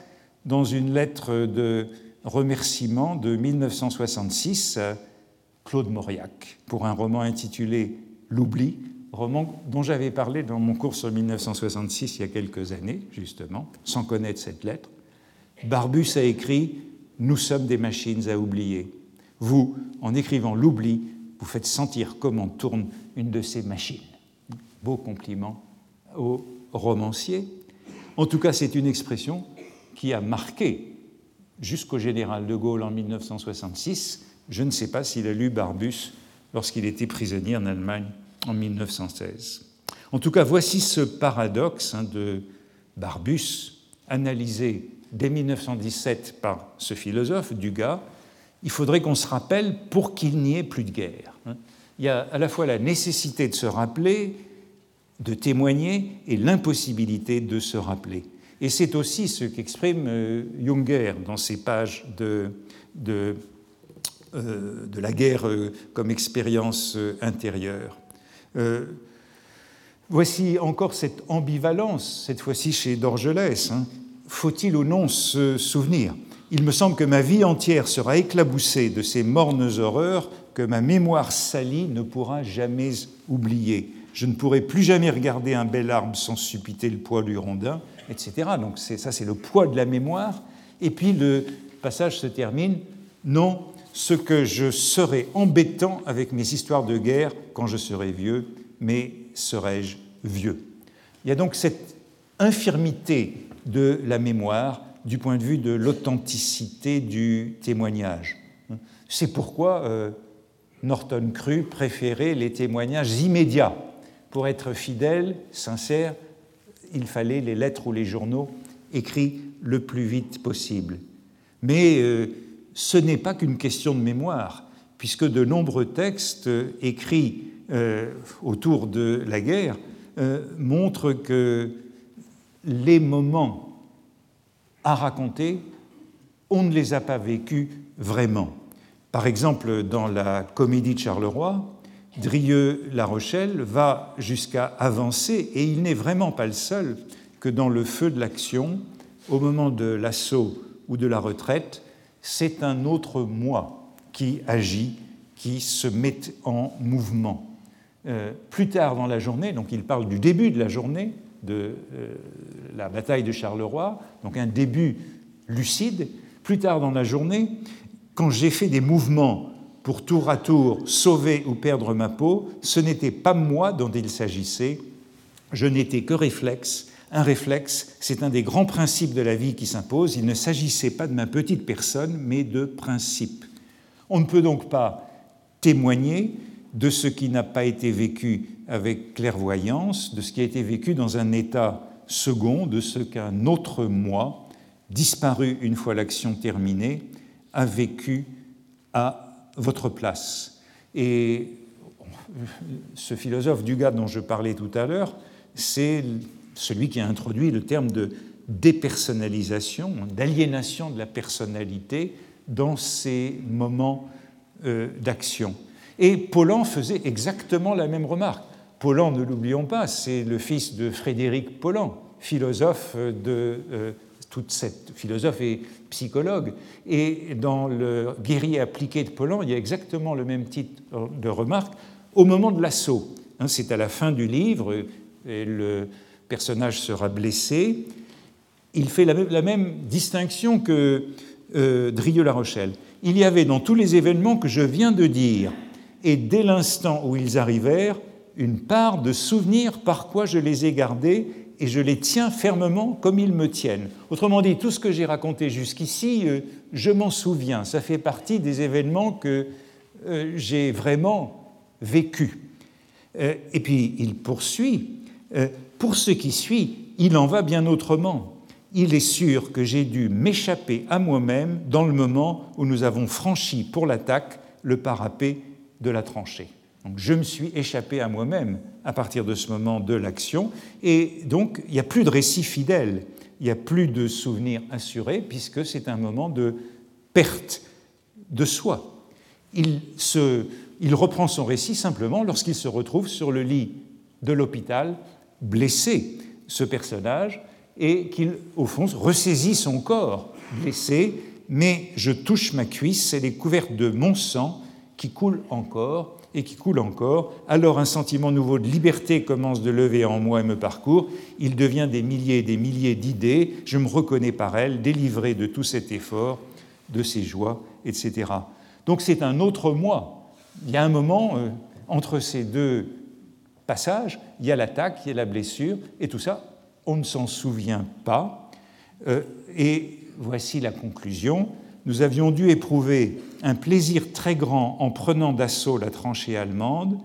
dans une lettre de remerciement de 1966 à Claude Mauriac pour un roman intitulé L'oubli, roman dont j'avais parlé dans mon cours sur 1966 il y a quelques années, justement, sans connaître cette lettre. Barbus a écrit Nous sommes des machines à oublier. Vous, en écrivant L'oubli, vous faites sentir comment tourne une de ces machines. Beau compliment au romancier. En tout cas, c'est une expression qui a marqué jusqu'au général de Gaulle en 1966. Je ne sais pas s'il a lu Barbus lorsqu'il était prisonnier en Allemagne en 1916. En tout cas, voici ce paradoxe hein, de Barbus, analysé dès 1917 par ce philosophe, Dugas, il faudrait qu'on se rappelle pour qu'il n'y ait plus de guerre. Hein. Il y a à la fois la nécessité de se rappeler, de témoigner, et l'impossibilité de se rappeler. Et c'est aussi ce qu'exprime euh, Junger dans ses pages de, de, euh, la guerre euh, comme expérience intérieure. voici encore cette ambivalence, cette fois-ci chez Dorgelès. Hein. Faut-il ou non se souvenir? Il me semble que ma vie entière sera éclaboussée de ces mornes horreurs que ma mémoire salie ne pourra jamais oublier. Je ne pourrai plus jamais regarder un bel arbre sans suppiter le poids du rondin, etc. Donc ça, c'est le poids de la mémoire. Et puis le passage se termine non, ce que je serai embêtant avec mes histoires de guerre quand je serai vieux, mais serai-je vieux? Il y a donc cette infirmité de la mémoire du point de vue de l'authenticité du témoignage. C'est pourquoi euh, Norton crut préférer les témoignages immédiats. Pour être fidèle, sincère, il fallait les lettres ou les journaux écrit le plus vite possible. Mais euh, ce n'est pas qu'une question de mémoire, puisque de nombreux textes écrits euh, autour de la guerre montrent que les moments à raconter, on ne les a pas vécus vraiment. Par exemple, dans la comédie de Charleroi, Drieux-La Rochelle va jusqu'à avancer, et il n'est vraiment pas le seul, que dans le feu de l'action, au moment de l'assaut ou de la retraite, c'est un autre moi qui agit, qui se met en mouvement. Euh, plus tard dans la journée, donc il parle du début de la journée de euh, la bataille de Charleroi, donc un début lucide. Plus tard dans la journée, quand j'ai fait des mouvements pour tour à tour sauver ou perdre ma peau, ce n'était pas moi dont il s'agissait, je n'étais que réflexe. Un réflexe, c'est un des grands principes de la vie qui s'impose. Il ne s'agissait pas de ma petite personne, mais de principe. On ne peut donc pas témoigner de ce qui n'a pas été vécu avec clairvoyance, de ce qui a été vécu dans un état second, de ce qu'un autre moi, disparu une fois l'action terminée, a vécu à votre place. Et ce philosophe du gars dont je parlais tout à l'heure, c'est celui qui a introduit le terme de dépersonnalisation, d'aliénation de la personnalité dans ces moments euh, d'action. Et Paulan faisait exactement la même remarque. Paulan, ne l'oublions pas, c'est le fils de Frédéric Paulan, philosophe de euh, toute cette philosophe et psychologue. Et dans le guerrier appliqué de Paulan, il y a exactement le même type de remarque au moment de l'assaut. Hein, c'est à la fin du livre, et le personnage sera blessé. Il fait la même, distinction que euh, Drieux-La Rochelle. Il y avait dans tous les événements que je viens de dire et dès l'instant où ils arrivèrent, une part de souvenir par quoi je les ai gardés et je les tiens fermement comme ils me tiennent. Autrement dit, tout ce que j'ai raconté jusqu'ici, euh, je m'en souviens, ça fait partie des événements que euh, j'ai vraiment vécus. Euh, et puis il poursuit, pour ce qui suit, il en va bien autrement. Il est sûr que j'ai dû m'échapper à moi-même dans le moment où nous avons franchi pour l'attaque le parapet de la tranchée. Donc je me suis échappé à moi-même à partir de ce moment de l'action, et donc il n'y a plus de récit fidèle, il n'y a plus de souvenir assuré, puisque c'est un moment de perte de soi. Il, se, il reprend son récit simplement lorsqu'il se retrouve sur le lit de l'hôpital, blessé, ce personnage, et qu'il, au fond, ressaisit son corps blessé, mais je touche ma cuisse, elle est couverte de mon sang, qui coule encore et qui coule encore. Alors un sentiment nouveau de liberté commence de lever en moi et me parcourt. Il devient des milliers et des milliers d'idées. Je me reconnais par elles, délivré de tout cet effort, de ces joies, etc. Donc c'est un autre moi. Il y a un moment euh, entre ces deux passages, il y a l'attaque, il y a la blessure, et tout ça, on ne s'en souvient pas. Euh, et voici la conclusion nous avions dû éprouver un plaisir très grand en prenant d'assaut la tranchée allemande,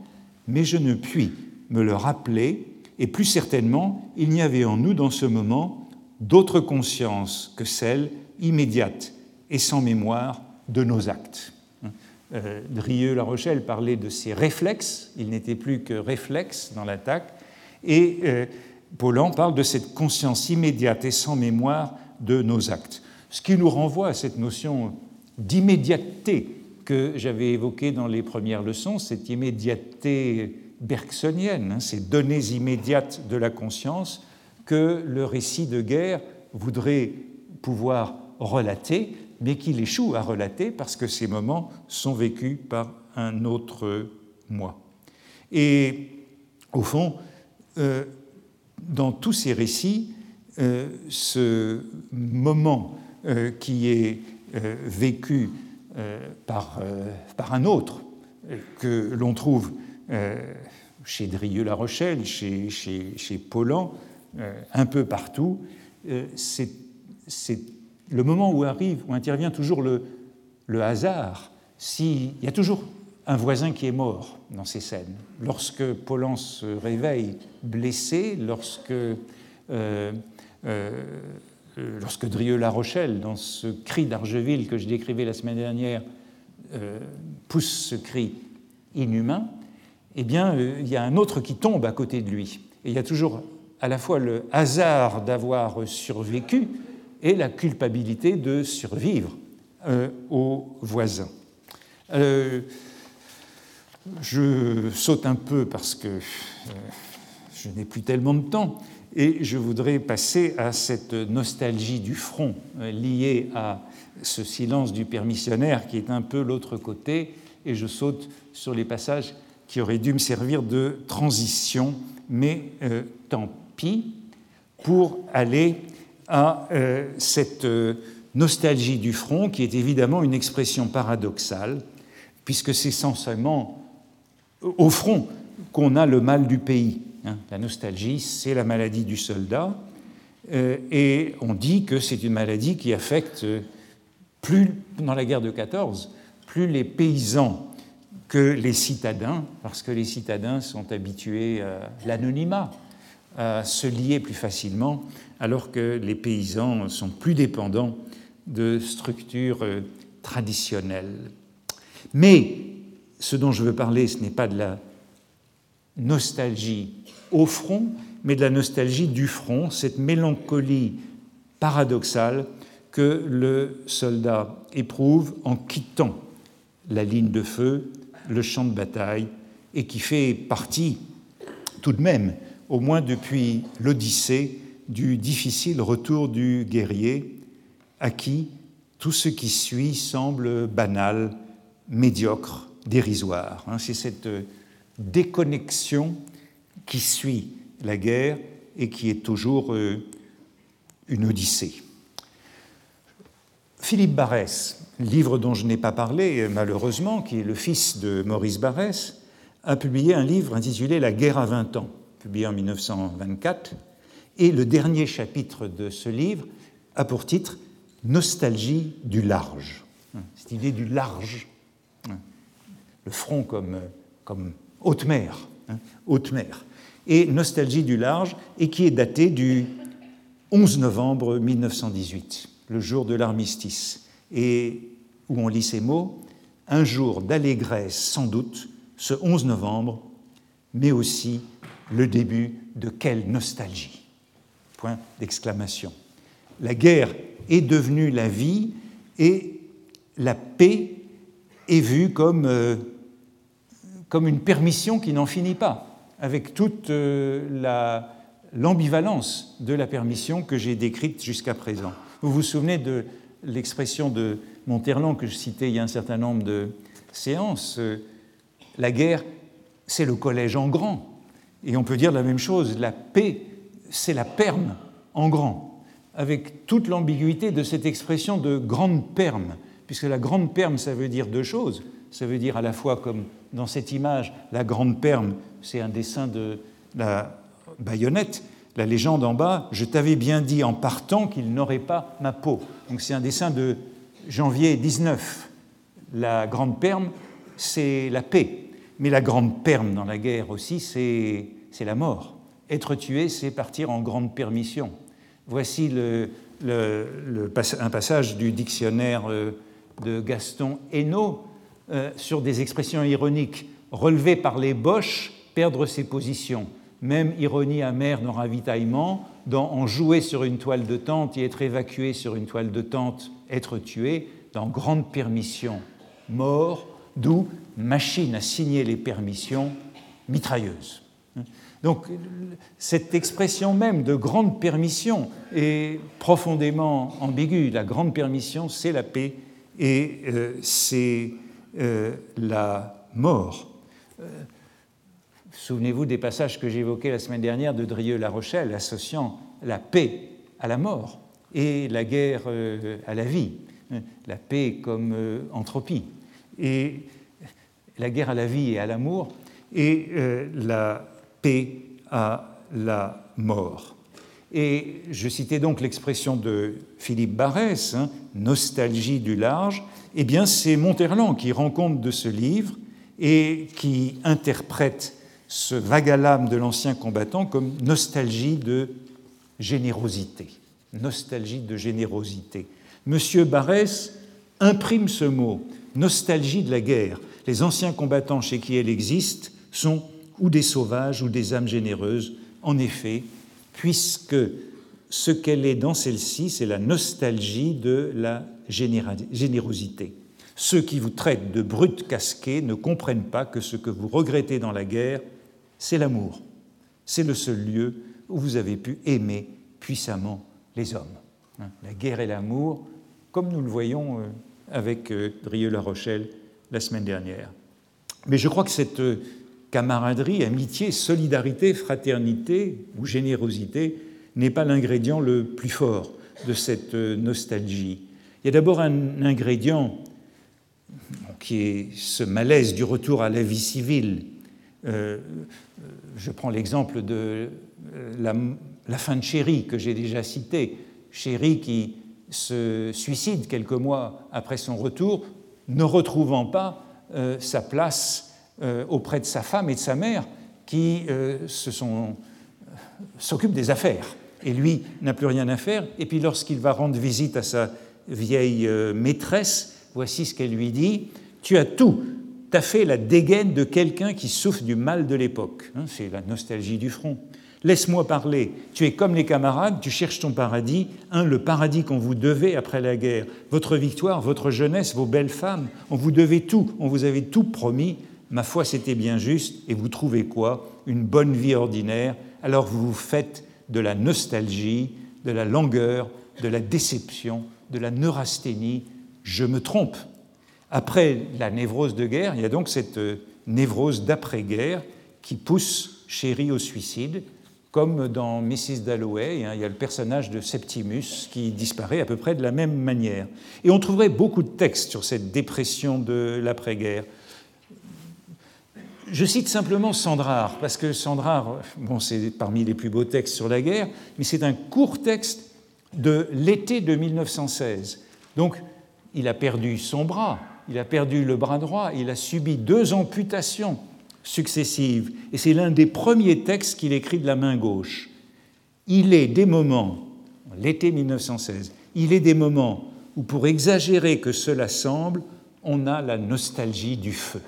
mais je ne puis me le rappeler, et plus certainement, il n'y avait en nous dans ce moment d'autre conscience que celle immédiate et sans mémoire de nos actes. Euh, Drieux-La Rochelle parlait de ses réflexes, il n'était plus que réflexe dans l'attaque, et euh, Paulan parle de cette conscience immédiate et sans mémoire de nos actes ce qui nous renvoie à cette notion d'immédiateté que j'avais évoquée dans les premières leçons, cette immédiateté bergsonienne, hein, ces données immédiates de la conscience que le récit de guerre voudrait pouvoir relater, mais qu'il échoue à relater parce que ces moments sont vécus par un autre moi. Et au fond, euh, dans tous ces récits, euh, ce moment euh, qui est vécu euh, par, par, un autre que l'on trouve chez Drieux-La Rochelle, chez, chez, un peu partout, c'est le moment où arrive, où intervient toujours le, hasard. S'il y a toujours un voisin qui est mort dans ces scènes. Lorsque Paulan se réveille blessé, lorsque euh, lorsque Drieux-La Rochelle, dans ce cri d'Argeville que je décrivais la semaine dernière, euh, pousse ce cri inhumain, eh bien, euh, il y a un autre qui tombe à côté de lui. Et il y a toujours à la fois le hasard d'avoir survécu et la culpabilité de survivre aux voisins. je saute un peu parce que je n'ai plus tellement de temps. Et je voudrais passer à cette nostalgie du front euh, liée à ce silence du permissionnaire qui est un peu l'autre côté, et je saute sur les passages qui auraient dû me servir de transition, mais euh, tant pis, pour aller à euh, cette nostalgie du front qui est évidemment une expression paradoxale, puisque c'est seulement au front qu'on a le mal du pays. Hein, la nostalgie, c'est la maladie du soldat. Euh, et on dit que c'est une maladie qui affecte plus, dans la guerre de 14, plus les paysans que les citadins, parce que les citadins sont habitués à l'anonymat, à se lier plus facilement, alors que les paysans sont plus dépendants de structures euh, traditionnelles. Mais ce dont je veux parler, ce n'est pas de la nostalgie au front, mais de la nostalgie du front, cette mélancolie paradoxale que le soldat éprouve en quittant la ligne de feu, le champ de bataille, et qui fait partie tout de même, au moins depuis l'Odyssée, du difficile retour du guerrier, à qui tout ce qui suit semble banal, médiocre, dérisoire. Hein, c'est cette déconnexion qui suit la guerre et qui est toujours euh, une odyssée. Philippe Barès, livre dont je n'ai pas parlé malheureusement, qui est le fils de Maurice Barès, a publié un livre intitulé La guerre à 20 ans, publié en 1924, et le dernier chapitre de ce livre a pour titre Nostalgie du large. Cette idée du large, le front comme, comme haute mer, hein, haute mer et Nostalgie du large, et qui est daté du 11 novembre 1918, le jour de l'armistice, et où on lit ces mots Un jour d'allégresse sans doute, ce 11 novembre, mais aussi le début de quelle nostalgie? Point d'exclamation. La guerre est devenue la vie et la paix est vue comme, euh, comme une permission qui n'en finit pas avec toute euh, l'ambivalence de la permission que j'ai décrite jusqu'à présent. Vous vous souvenez de l'expression de Monterland que je citais il y a un certain nombre de séances euh, La guerre, c'est le collège en grand. Et on peut dire la même chose, la paix, c'est la perme en grand, avec toute l'ambiguïté de cette expression de grande perme, puisque la grande perme, ça veut dire deux choses. Ça veut dire à la fois, comme dans cette image, la grande perme, c'est un dessin de la baïonnette, la légende en bas, je t'avais bien dit en partant qu'il n'aurait pas ma peau. Donc c'est un dessin de janvier 19. La grande perme, c'est la paix. Mais la grande perme dans la guerre aussi, c'est la mort. Être tué, c'est partir en grande permission. Voici un passage du dictionnaire euh, de Gaston Hainaut euh, sur des expressions ironiques relevées par les Boches perdre ses positions. Même ironie amère dans ravitaillement, dans en jouer sur une toile de tente et être évacué sur une toile de tente, être tué, dans grande permission, mort, d'où machine à signer les permissions, mitrailleuse. Donc cette expression même de grande permission est profondément ambiguë. La grande permission, c'est la paix et euh, c'est euh, la mort. Euh, Souvenez-vous des passages que j'évoquais la semaine dernière de Drieux-La Rochelle, associant la paix à la mort et la guerre euh, à la vie, la paix comme entropie, et la guerre à la vie et à l'amour, et la paix à la mort. Et je citais donc l'expression de Philippe Barrès, hein, nostalgie du large. Eh bien, c'est Monterland qui rend compte de ce livre et qui interprète ce l'âme de l'ancien combattant comme nostalgie de générosité. nostalgie de générosité. Monsieur Barès imprime ce mot, nostalgie de la guerre. Les anciens combattants chez qui elle existe sont ou des sauvages ou des âmes généreuses, en effet, puisque ce qu'elle est dans celle-ci, c'est la nostalgie de la générosité. Ceux qui vous traitent de brutes casqués ne comprennent pas que ce que vous regrettez dans la guerre, c'est l'amour. C'est le seul lieu où vous avez pu aimer puissamment les hommes. Hein, la guerre et l'amour, comme nous le voyons euh, avec euh, Drieux-La Rochelle la semaine dernière. Mais je crois que cette euh, camaraderie, amitié, solidarité, fraternité ou générosité n'est pas l'ingrédient le plus fort de cette nostalgie. Il y a d'abord un ingrédient qui est ce malaise du retour à la vie civile. Euh, je prends l'exemple de euh, la, fin de Chéri que j'ai déjà cité. Chéri qui se suicide quelques mois après son retour, ne retrouvant pas euh, sa place auprès de sa femme et de sa mère qui s'occupent des affaires. Et lui n'a plus rien à faire. Et puis lorsqu'il va rendre visite à sa vieille maîtresse, voici ce qu'elle lui dit tu as tout. Tu as fait la dégaine de quelqu'un qui souffre du mal de l'époque. Hein, c'est la nostalgie du front. Laisse-moi parler. Tu es comme les camarades, tu cherches ton paradis, un, le paradis qu'on vous devait après la guerre, votre victoire, votre jeunesse, vos belles femmes, on vous devait tout, on vous avait tout promis. Ma foi, c'était bien juste, et vous trouvez quoi? Une bonne vie ordinaire. Alors vous vous faites de la nostalgie, de la langueur, de la déception, de la neurasthénie. Je me trompe, après la névrose de guerre, il y a donc cette euh, névrose d'après-guerre qui pousse Chéri au suicide, comme dans Mrs. Dalloway, hein, il y a le personnage de Septimus qui disparaît à peu près de la même manière. Et on trouverait beaucoup de textes sur cette dépression de l'après-guerre. Je cite simplement Sandrard, parce que Sandrard, bon, c'est parmi les plus beaux textes sur la guerre, mais c'est un court texte de l'été de 1916. Donc, il a perdu son bras, il a perdu le bras droit, il a subi deux amputations successives, et c'est l'un des premiers textes qu'il écrit de la main gauche. Il est des moments, l'été 1916, il est des moments où, pour exagérer que cela semble, on a la nostalgie du feu,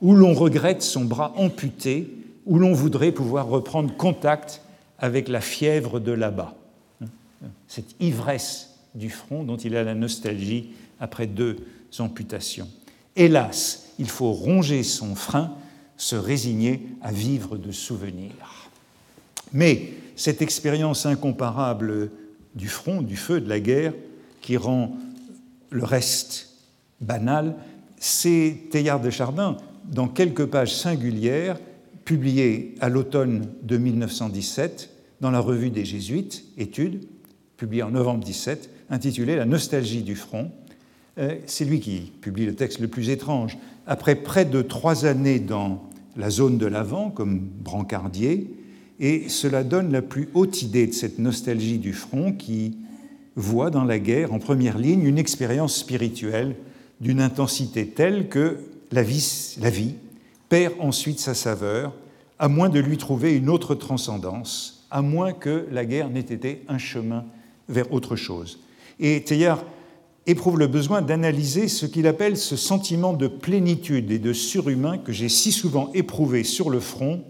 où l'on regrette son bras amputé, où l'on voudrait pouvoir reprendre contact avec la fièvre de là-bas. Cette ivresse du front dont il a la nostalgie après deux amputations. Hélas, il faut ronger son frein, se résigner à vivre de souvenirs. Mais cette expérience incomparable du front, du feu, de la guerre, qui rend le reste banal, c'est Teilhard de Chardin, dans quelques pages singulières, publiées à l'automne de 1917 dans la revue des Jésuites, Études, publiée en novembre 17, intitulée La nostalgie du front, euh, c'est lui qui publie le texte le plus étrange. Après près de trois années dans la zone de l'Avent, comme brancardier, et cela donne la plus haute idée de cette nostalgie du front qui voit dans la guerre, en première ligne, une expérience spirituelle d'une intensité telle que la vie, perd ensuite sa saveur, à moins de lui trouver une autre transcendance, à moins que la guerre n'ait été un chemin vers autre chose. Et Teilhard éprouve le besoin d'analyser ce qu'il appelle ce sentiment de plénitude et de surhumain que j'ai si souvent éprouvé sur le front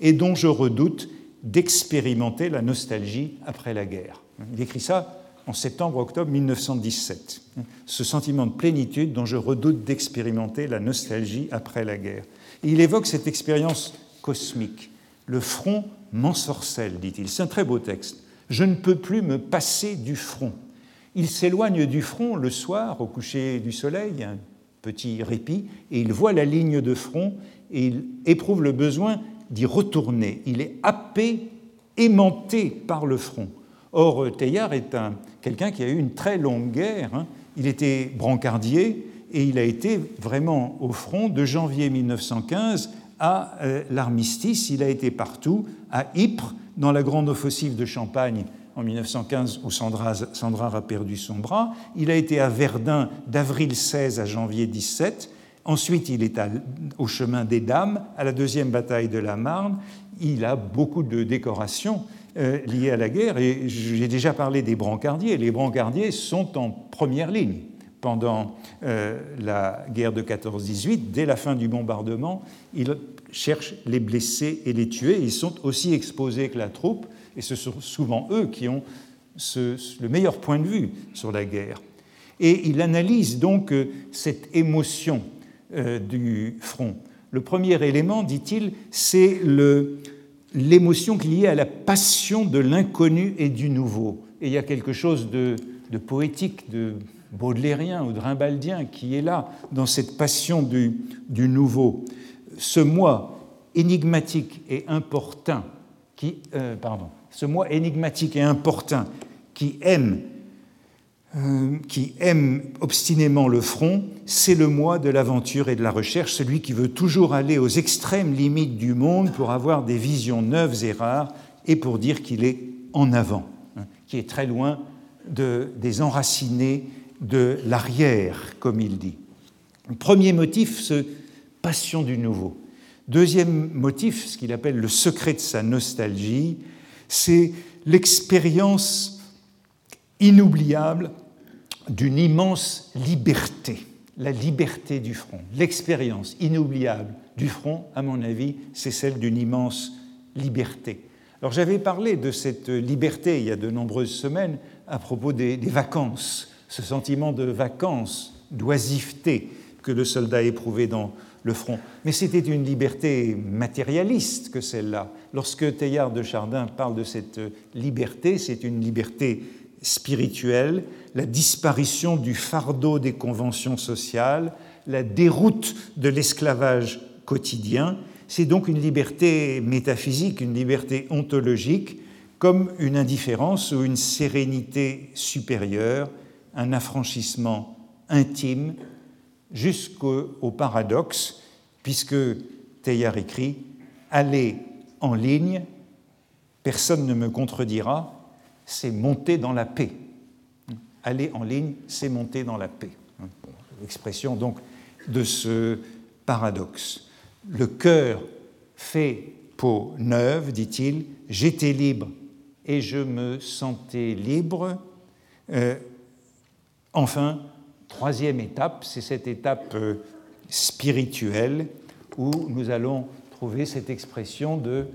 et dont je redoute d'expérimenter la nostalgie après la guerre. Il écrit ça en septembre-octobre 1917. Ce sentiment de plénitude dont je redoute d'expérimenter la nostalgie après la guerre. Il évoque cette expérience cosmique. Le front m'ensorcelle, dit-il. C'est un très beau texte. Je ne peux plus me passer du front. Il s'éloigne du front le soir, au coucher du soleil, un petit répit, et il voit la ligne de front et il éprouve le besoin d'y retourner. Il est happé, aimanté par le front. Or, Teilhard est quelqu'un qui a eu une très longue guerre. Hein. Il était brancardier et il a été vraiment au front de janvier 1915 à euh, l'armistice. Il a été partout, à Ypres, dans la grande offensive de Champagne en 1915 où Sandra, a perdu son bras. Il a été à Verdun d'avril 16 à janvier 17. Ensuite, il est au chemin des Dames, à la deuxième bataille de la Marne. Il a beaucoup de décorations liées à la guerre. Et j'ai déjà parlé des brancardiers. Les brancardiers sont en première ligne pendant la guerre de 14-18. Dès la fin du bombardement, ils cherchent les blessés et les tués. Ils sont aussi exposés que la troupe, et ce sont souvent eux qui ont le meilleur point de vue sur la guerre. Et il analyse donc euh, cette émotion euh, du front. Le premier élément, dit-il, c'est l'émotion liée à la passion de l'inconnu et du nouveau. Et il y a quelque chose de, poétique, de baudelairien ou de rimbaldien qui est là, dans cette passion du, du nouveau. Ce moi énigmatique et importun, qui, euh, pardon, ce moi énigmatique et importun qui aime, euh, qui aime obstinément le front, c'est le moi de l'aventure et de la recherche, celui qui veut toujours aller aux extrêmes limites du monde pour avoir des visions neuves et rares et pour dire qu'il est en avant, hein, qui est très loin de, des enracinés de l'arrière, comme il dit. Premier motif, ce passion du nouveau. Deuxième motif, ce qu'il appelle le secret de sa nostalgie, c'est l'expérience inoubliable d'une immense liberté, la liberté du front. L'expérience inoubliable du front, à mon avis, c'est celle d'une immense liberté. Alors j'avais parlé de cette liberté il y a de nombreuses semaines à propos des, vacances, ce sentiment de vacances, d'oisiveté que le soldat éprouvait dans le front. Mais c'était une liberté matérialiste que celle-là. Lorsque Teilhard de Chardin parle de cette liberté, c'est une liberté spirituelle, la disparition du fardeau des conventions sociales, la déroute de l'esclavage quotidien. C'est donc une liberté métaphysique, une liberté ontologique, comme une indifférence ou une sérénité supérieure, un affranchissement intime, jusqu'au paradoxe, puisque Teilhard écrit Aller en ligne, personne ne me contredira, c'est monter dans la paix. Aller en ligne, c'est monter dans la paix. Expression donc de ce paradoxe. Le cœur fait peau neuve, dit-il, j'étais libre et je me sentais libre. Euh, enfin, troisième étape, c'est cette étape euh, spirituelle où nous allons trouver cette expression de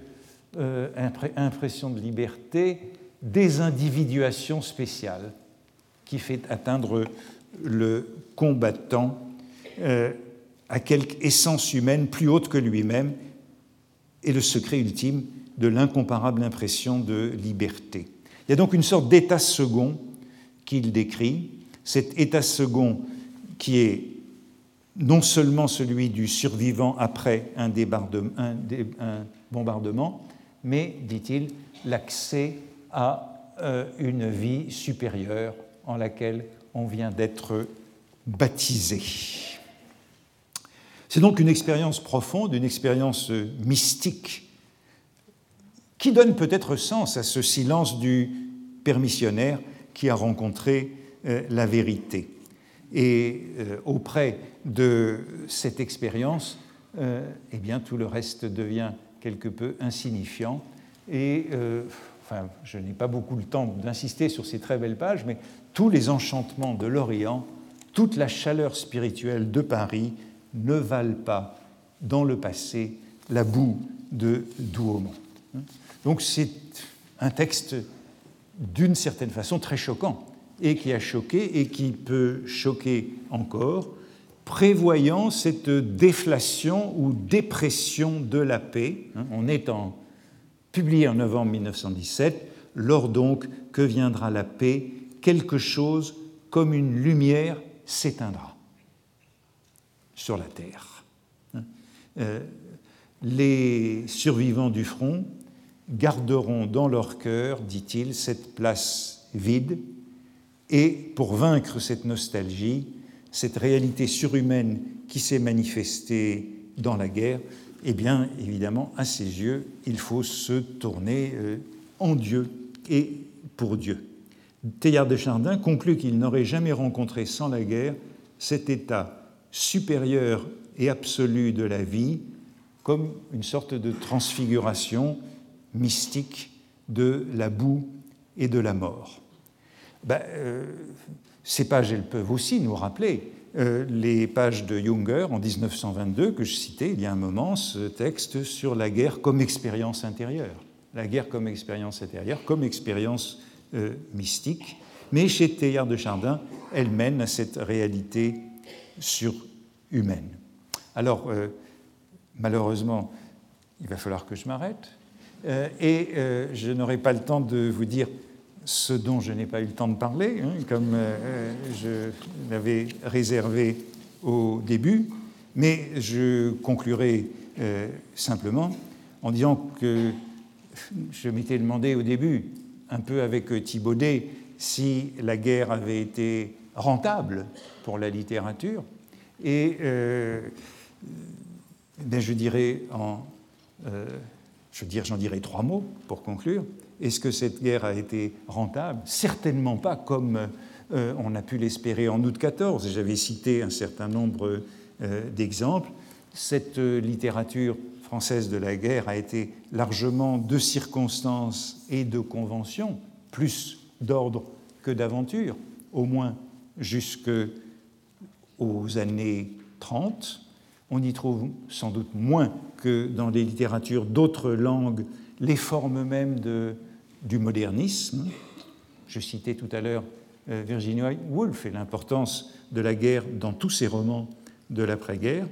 euh, impression de liberté désindividuation spéciale qui fait atteindre le combattant euh, à quelque essence humaine plus haute que lui-même et le secret ultime de l'incomparable impression de liberté. Il y a donc une sorte d'état second qu'il décrit, cet état second qui est non seulement celui du survivant après un, un bombardement, mais, dit-il, l'accès à euh, une vie supérieure en laquelle on vient d'être baptisé. C'est donc une expérience profonde, une expérience mystique qui donne peut-être sens à ce silence du permissionnaire qui a rencontré euh, la vérité. Et euh, auprès de cette expérience, eh bien, tout le reste devient quelque peu insignifiant et enfin, je n'ai pas beaucoup le temps d'insister sur ces très belles pages, mais tous les enchantements de l'Orient, toute la chaleur spirituelle de Paris ne valent pas, dans le passé, la boue de Douaumont. Donc c'est un texte d'une certaine façon très choquant, et qui a choqué et qui peut choquer encore, prévoyant cette déflation ou dépression de la paix. On est en publié en novembre 1917, lors donc que viendra la paix, quelque chose comme une lumière s'éteindra sur la terre. Euh, les survivants du front garderont dans leur cœur, dit-il, cette place vide, et pour vaincre cette nostalgie, cette réalité surhumaine qui s'est manifestée dans la guerre, eh bien, évidemment, à ses yeux, il faut se tourner euh, en Dieu et pour Dieu. Teilhard de Chardin conclut qu'il n'aurait jamais rencontré sans la guerre cet état supérieur et absolu de la vie comme une sorte de transfiguration mystique de la boue et de la mort. Ben, euh, ces pages, elles peuvent aussi nous rappeler euh, les pages de Junger en 1922 que je citais il y a un moment, ce texte sur la guerre comme expérience intérieure. La guerre comme expérience intérieure, comme expérience euh, mystique. Mais chez Théard de Chardin, elle mène à cette réalité surhumaine. Alors, malheureusement, il va falloir que je m'arrête. et je n'aurai pas le temps de vous dire ce dont je n'ai pas eu le temps de parler, hein, comme euh, je l'avais réservé au début, mais je conclurai euh, simplement en disant que je m'étais demandé au début, un peu avec Thibaudet, si la guerre avait été rentable pour la littérature. Et euh, ben, je dirais en, je j'en dirais trois mots pour conclure. Est-ce que cette guerre a été rentable? Certainement pas comme euh, on a pu l'espérer en août 14. J'avais cité un certain nombre euh, d'exemples. Cette euh, littérature française de la guerre a été largement de circonstances et de conventions, plus d'ordre que d'aventure, au moins jusqu'aux années 30. On y trouve sans doute moins que dans les littératures d'autres langues les formes mêmes de, du modernisme. Je citais tout à l'heure euh, Virginia Woolf et l'importance de la guerre dans tous ses romans de l'après-guerre.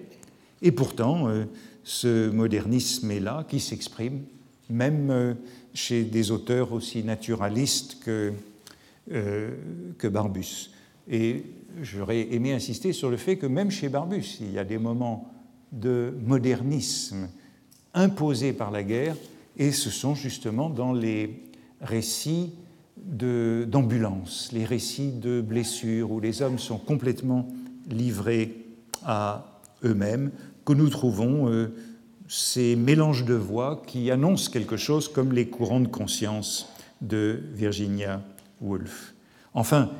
Et pourtant, euh, ce modernisme est là, qui s'exprime même euh, chez des auteurs aussi naturalistes que, que Barbus. Et j'aurais aimé insister sur le fait que même chez Barbus, il y a des moments de modernisme imposés par la guerre et ce sont justement dans les récits d'ambulance, les récits de blessures où les hommes sont complètement livrés à eux-mêmes, que nous trouvons euh, ces mélanges de voix qui annoncent quelque chose comme les courants de conscience de Virginia Woolf. Enfin,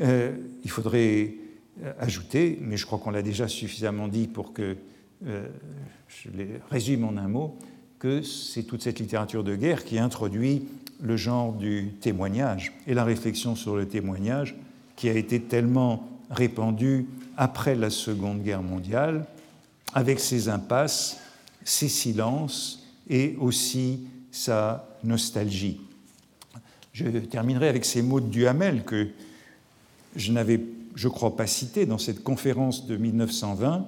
euh, il faudrait euh, ajouter, mais je crois qu'on l'a déjà suffisamment dit pour que je les résume en un mot, que c'est toute cette littérature de guerre qui introduit le genre du témoignage et la réflexion sur le témoignage qui a été tellement répandu après la Seconde Guerre mondiale, avec ses impasses, ses silences et aussi sa nostalgie. Je terminerai avec ces mots de Duhamel que je n'avais, je crois, pas cités dans cette conférence de 1920,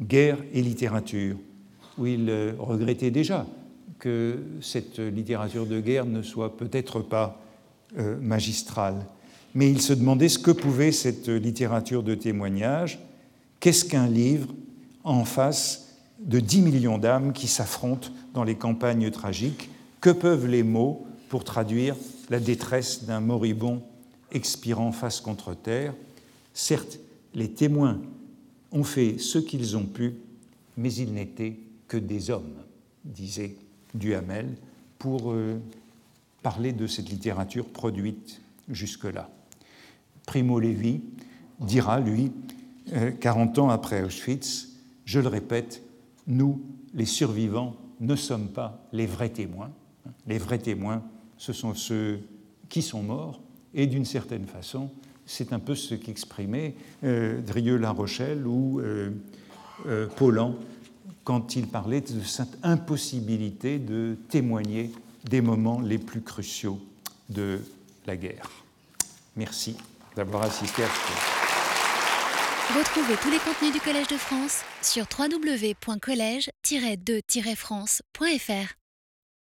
Guerre et littérature où il euh, regrettait déjà que cette littérature de guerre ne soit peut-être pas euh, magistrale. Mais il se demandait ce que pouvait cette littérature de témoignage, qu'est-ce qu'un livre en face de 10 millions d'âmes qui s'affrontent dans les campagnes tragiques, que peuvent les mots pour traduire la détresse d'un moribond expirant face contre terre? Certes, les témoins ont fait ce qu'ils ont pu, mais ils n'étaient que des hommes, disait Duhamel, pour euh, parler de cette littérature produite jusque-là. Primo Levi dira, lui, 40 euh, ans après Auschwitz, je le répète, nous, les survivants, ne sommes pas les vrais témoins. Les vrais témoins, ce sont ceux qui sont morts, et d'une certaine façon, c'est un peu ce qu'exprimait euh, Drieux-La Rochelle ou euh, Paulan quand il parlait de cette impossibilité de témoigner des moments les plus cruciaux de la guerre. Merci d'avoir assisté à ce. Retrouvez tous les contenus du Collège de France sur www.colège-2-france.fr.